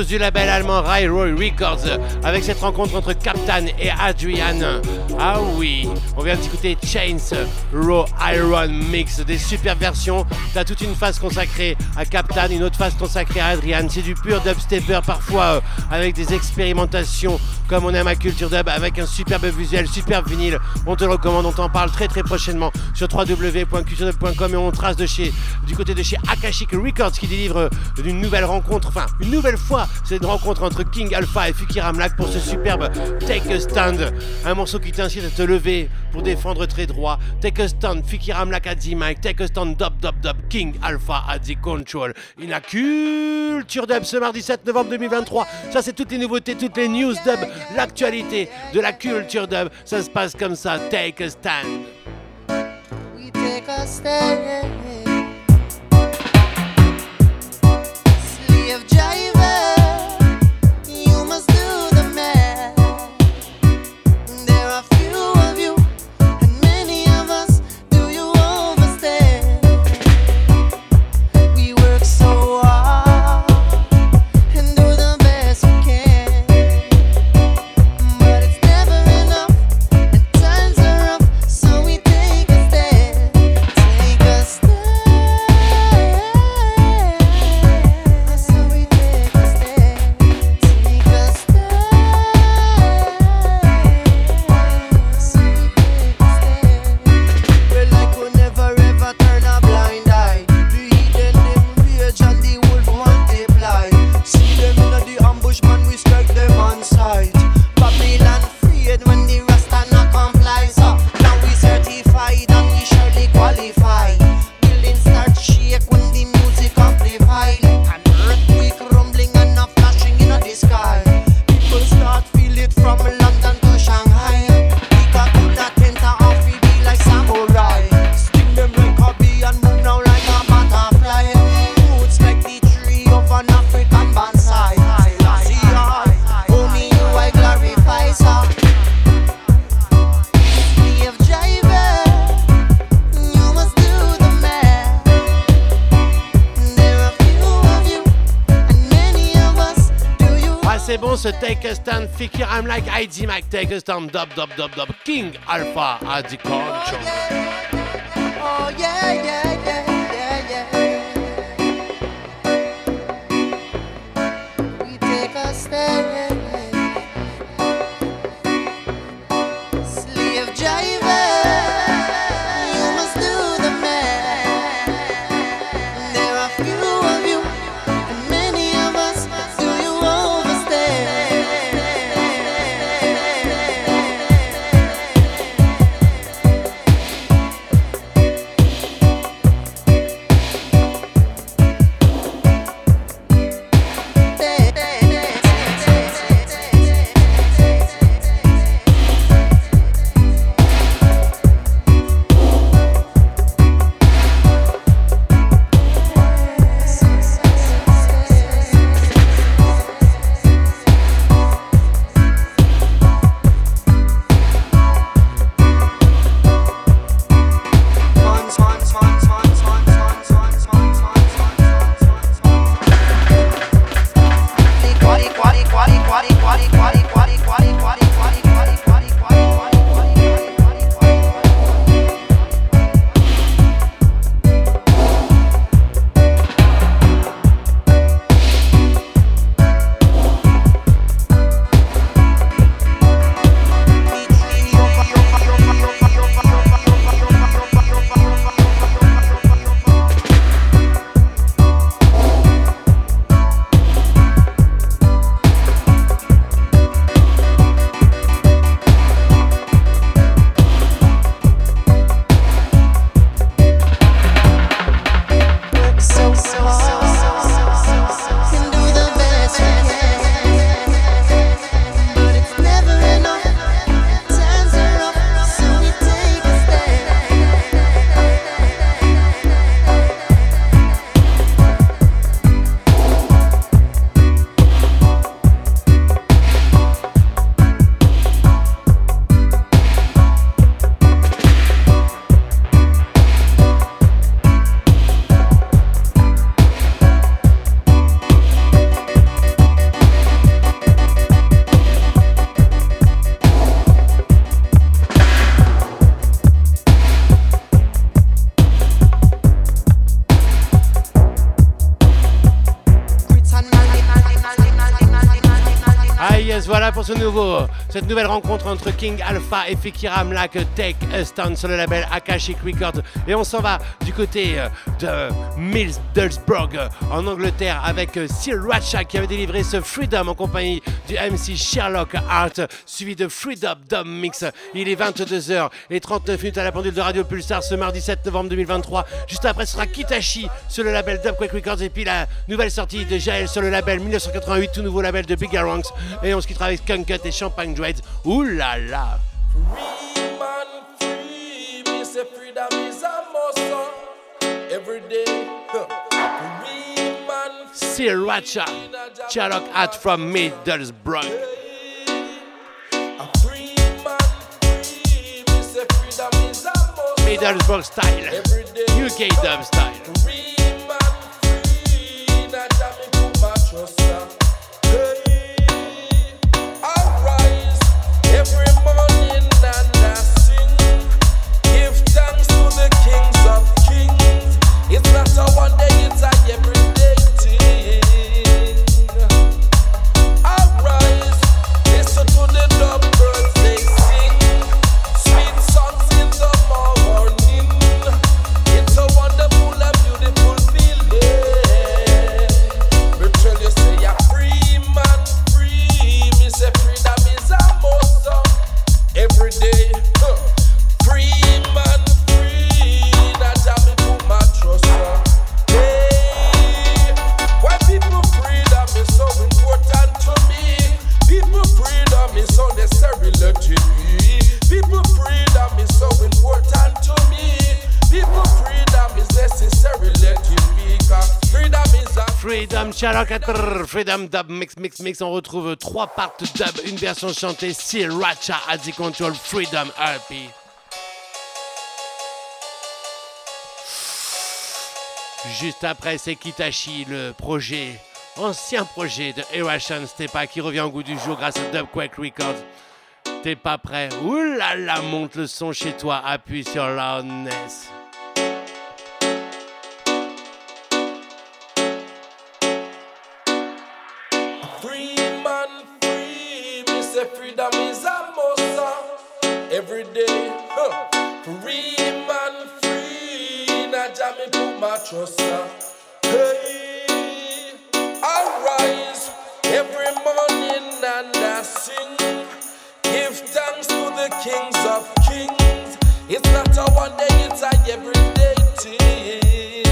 Nouveau 12 pouces du label allemand Railroad Records avec cette rencontre entre Captain et Adrian. Ah oui, on vient d'écouter Chains Raw Iron Mix, des super versions. T'as toute une phase consacrée à Captain, une autre phase consacrée à Adrian. C'est du pur dubstepper parfois euh, avec des expérimentations comme on aime à Culture Dub avec un superbe visuel, superbe vinyle. On te le recommande, on t'en parle très très prochainement sur www.culturedub.com et on trace de chez, du côté de chez Akashic Records qui délivre une nouvelle rencontre, enfin une nouvelle fois, c'est une rencontre entre King Alpha et Fuki Ramlak pour ce superbe Take a Stand, un morceau qui t'incite à te lever pour défendre très droit. Take a Stand, Fuki Ramlak at the mic, Take a Stand, dub dub dub, King Alpha at the control. Il a Culture Dub ce mardi 7 novembre 2023. Ça c'est toutes les nouveautés, toutes les news dub, l'actualité de la culture dub. Ça se passe comme ça, Take a Stand. We take a stand. ID Mac, Take a Stand, Dub Dub Dub Dub, King Alpha the control. Nouveau, cette nouvelle rencontre entre King Alpha et Fikira Mlak, Take a Stand sur le label Akashic Records. Et on s'en va du côté euh, de Middlesbrough en Angleterre avec euh, Sir Ratcha qui avait délivré ce Freedom en compagnie du MC Sherlock Hart, suivi de Freedom Dub Mix. Il est 22h et 39 minutes à la pendule de Radio Pulsar ce mardi 7 novembre 2023. Juste après, ce sera Kitashi sur le label Dubquake Records et puis la nouvelle sortie de Jael sur le label 1988, tout nouveau label de Big Ranks. Et on se quittera avec Skunk et Champagne Dreads. Ouh là là! Every day. Huh. Free man, Sir Ratcha, Sherlock Hart from Middlesbrough. free man, free. Me say freedom is a must Middlesbrough style, every day. UK dub style. Freedom Hart, Freedom Dub Mix Mix Mix. On retrouve trois parts dub, une version chantée, Ratcha at the control, Freedom RP. Juste après, c'est Kitashi, le projet ancien projet de Erashan Stepa qui revient au goût du jour grâce à Dubquake Records. T'es pas prêt? Ouh là monte le son chez toi, appuie sur loudness. Me put my trust. uh. Hey, I rise every morning and I sing. Give thanks to the kings of kings. It's not a one day, it's a everyday thing.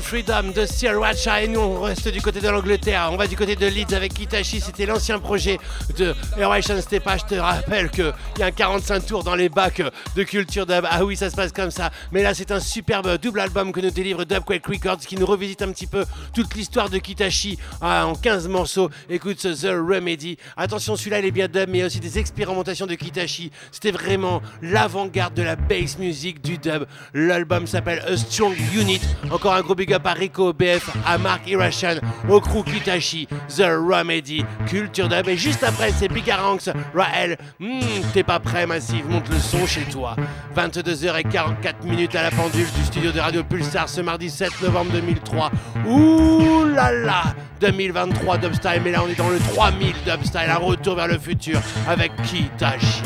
Freedom de Watcha. Et nous, on reste du côté de l'Angleterre. On va du côté de Leeds avec Kitashi. C'était l'ancien projet de Erwation Stepa. Je te rappelle qu'il y a un 45 tours dans les bacs de Culture Dub. Ah oui, ça se passe comme ça. Mais là, c'est un superbe double album que nous délivre Dubquake Records qui nous revisite un petit peu toute l'histoire de Kitashi ah, en 15 morceaux. Écoute ce The Remedy. Attention, celui-là, il est bien dub, mais il y a aussi des expérimentations de Kitashi. C'était vraiment l'avant-garde de la bass music du dub. L'album s'appelle A Strong Unit. Encore un gros big up à Rico BF, à Mark Irashan, au crew Kitashi, The Remedy, Culture Dub. Et juste après, c'est Bigaranx, Raël. Hmm, T'es pas prêt, Massive, monte le son chez toi. 22h44 minutes à la pendule du studio de Radio Pulsar ce mardi 7 novembre 2003. Ouh là là 2023 Dubstyle, mais là on est dans le 3000 Dubstyle, un retour vers le futur avec Kitashi.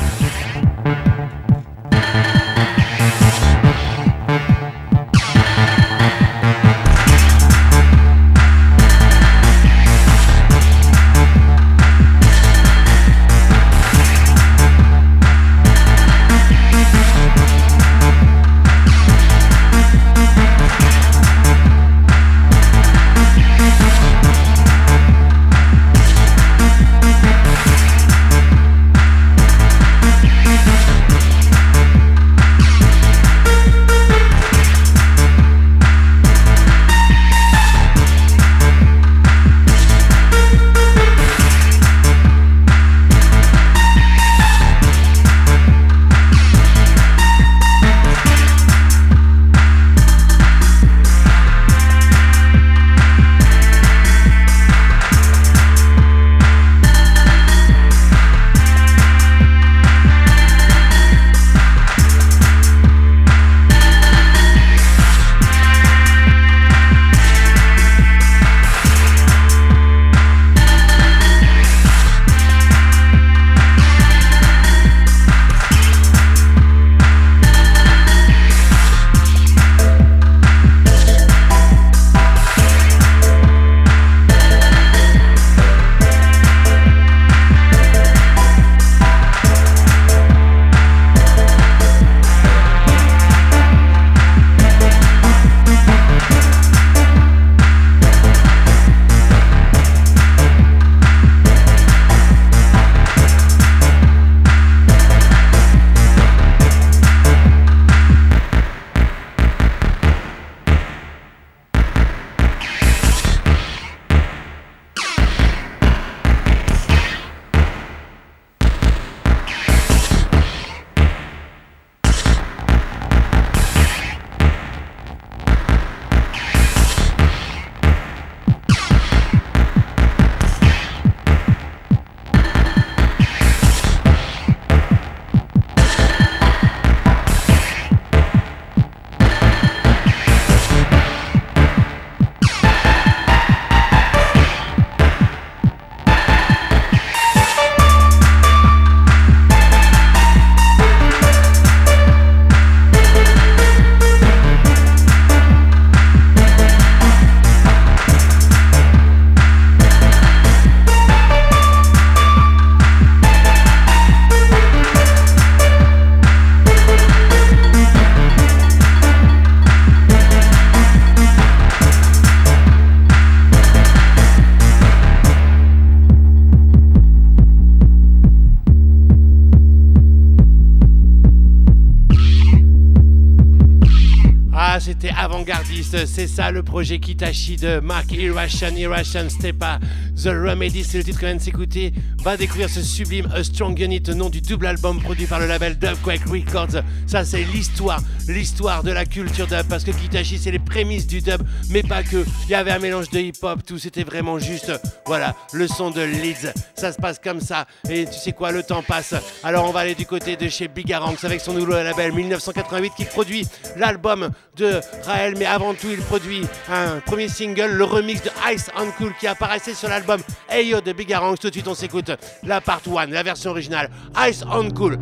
C'est ça le projet Kitashi de Mark Irration, Irration Stepa. The Remedy, c'est le titre qu'on vient de s'écouter. Va découvrir ce sublime A Strong Unit, nom du double album produit par le label Dubquake Records. Ça, c'est l'histoire, l'histoire de la culture dub, parce que Kitashi, c'est les prémices du dub, mais pas que. Il y avait un mélange de hip-hop, tout, c'était vraiment juste, voilà, le son de Leeds. Ça se passe comme ça, et tu sais quoi, le temps passe. Alors, on va aller du côté de chez Bigaranx avec son nouveau label 1988 qui produit l'album de Raël, mais avant tout, il produit un premier single, le remix de Ice on Cool qui apparaissait sur l'album Ayo de Bigaranx. Tout de suite, on s'écoute la part 1, la version originale, Ice on Cool.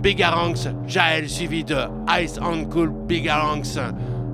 Bigaranx, Jaël suivi de Ice on Cool Bigaranx.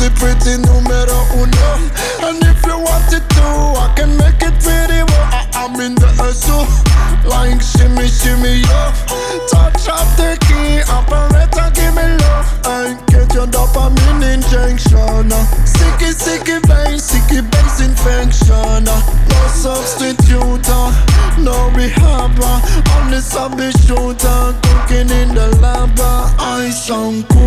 pretty pretty numero uno And if you want it to, I can make it pretty well I- I'm in the hustle, like shimmy shimmy yo Touch up the key, operator give me love and get your dopamine injection. Sicky, sicky vein, sicky bass infection. No substitute, no rehab. Only shooter, cooking in the lab. I sound cooler,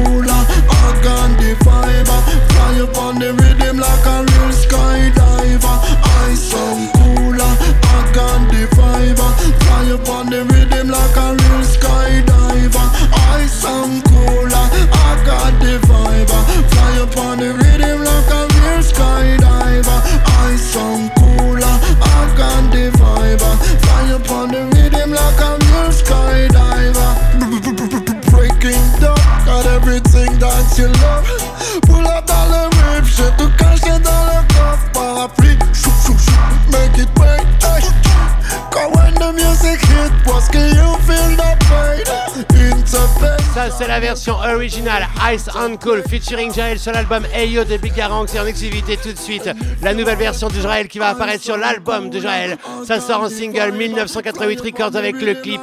C'est la version originale Ice on Cool featuring Jaël sur l'album Ayo de Bigaranx et en exclusivité tout de suite. La nouvelle version de Jaël qui va apparaître sur l'album de Jaël. Ça sort en single 1988 Records avec le clip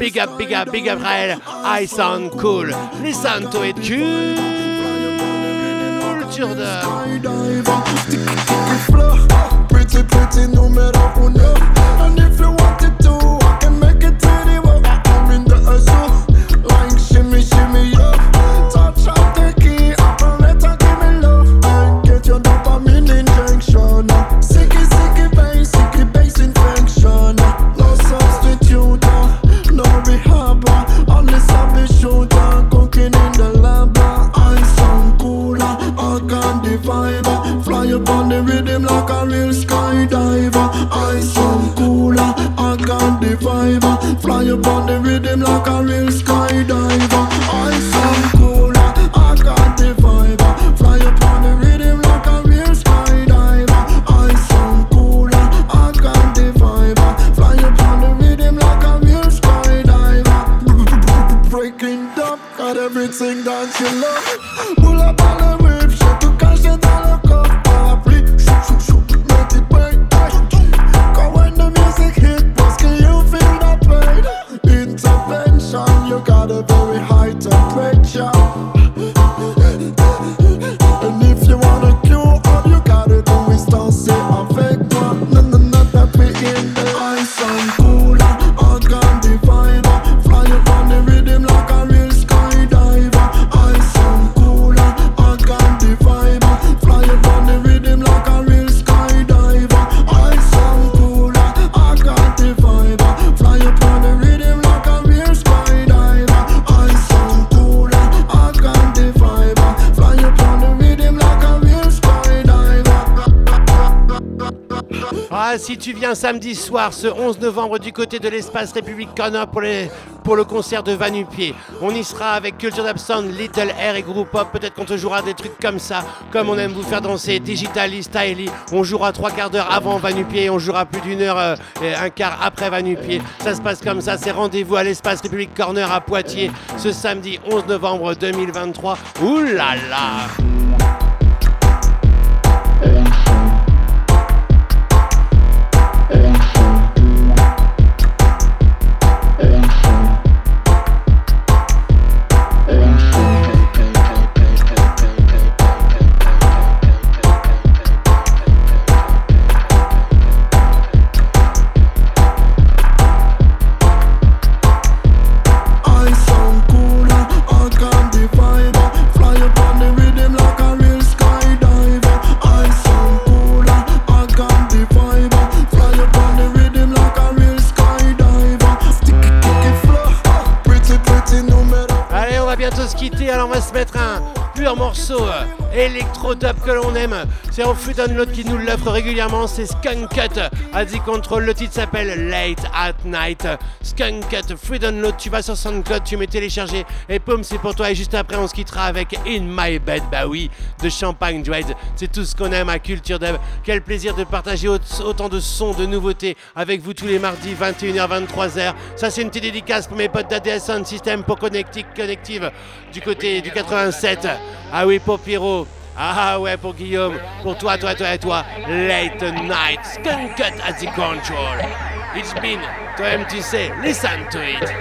Big Up, Big Up, Big Up Jaël, Ice on Cool. Les Santo et culture. And you viens samedi soir, ce 11 novembre, du côté de l'espace République Corner pour, le concert de Vanupier, on y sera avec Culture d'Abson, Little Air et Group Pop. Peut-être qu'on te jouera des trucs comme ça, comme on aime vous faire danser, Digitally, Styly. On jouera trois quarts d'heure avant Vanupier on jouera plus d'une heure, euh, et un quart après Vanupier. Ça se passe comme ça, c'est rendez-vous à l'espace République Corner à Poitiers ce samedi 11 novembre 2023. Ouh là là! En Free Download qui nous l'offre régulièrement, c'est Skunk Cut à The Control. Le titre s'appelle Late at Night. Skunk Cut, Free Download, tu vas sur SoundCloud, tu mets télécharger et poum, c'est pour toi. Et juste après, on se quittera avec In My Bed, bah oui, de Champagne Dread. C'est tout ce qu'on aime à Culture Dub. Quel plaisir de partager au- autant de sons, de nouveautés avec vous tous les mardis, 21h, 23h. Ça, c'est une petite dédicace pour mes potes d'ADS Sound System pour Connectic Connective du côté du 87. Ah oui, pour Pierrot. Ah ouais, pour Guillaume, pour toi, toi, toi et toi. Late night, skunk cut at the control. It's been, toi-même tu sais, listen to it.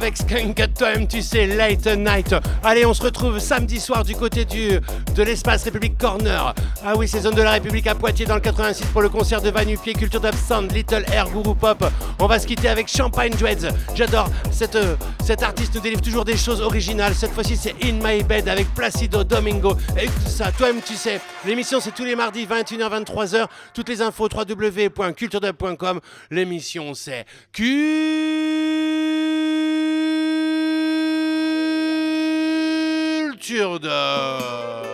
Avec Skunk Toi-même, tu sais, Late Night. Allez, on se retrouve samedi soir du côté du, de l'espace République Corner. Ah oui, c'est zone de la République à Poitiers dans le 86 pour le concert de Vanupier, Culture Sound, Little Air Guru Pop. On va se quitter avec Champagne Dreads. J'adore cette, euh, cet artiste nous délivre toujours des choses originales. Cette fois-ci, c'est In My Bed avec Placido Domingo. Et tout ça, toi-même, tu sais. L'émission, c'est tous les mardis, 21h, 23h. Toutes les infos, www.culturedub.com. L'émission, c'est Culture Placido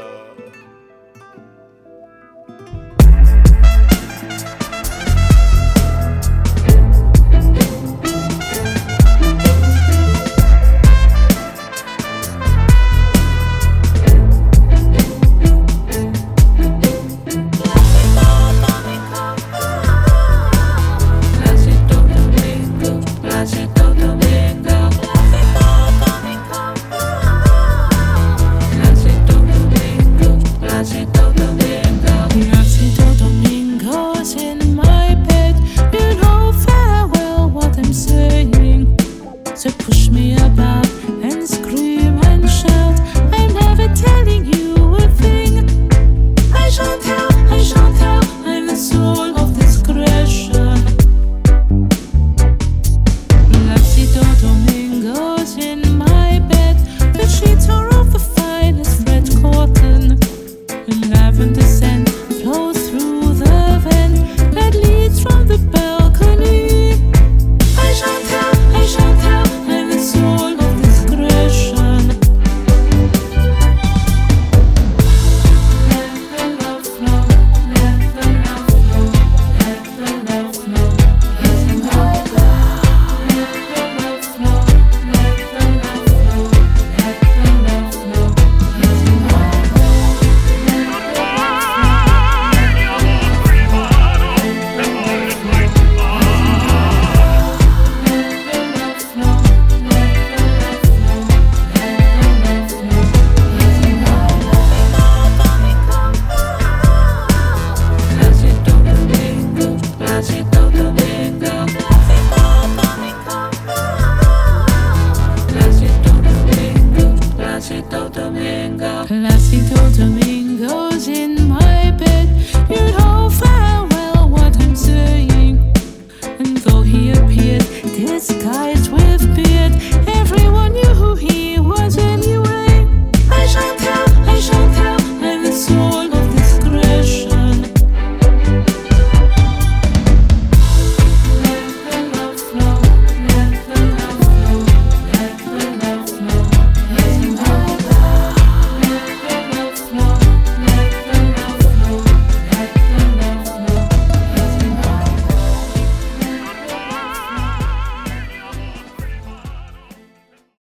You know very well what I'm saying. So push me about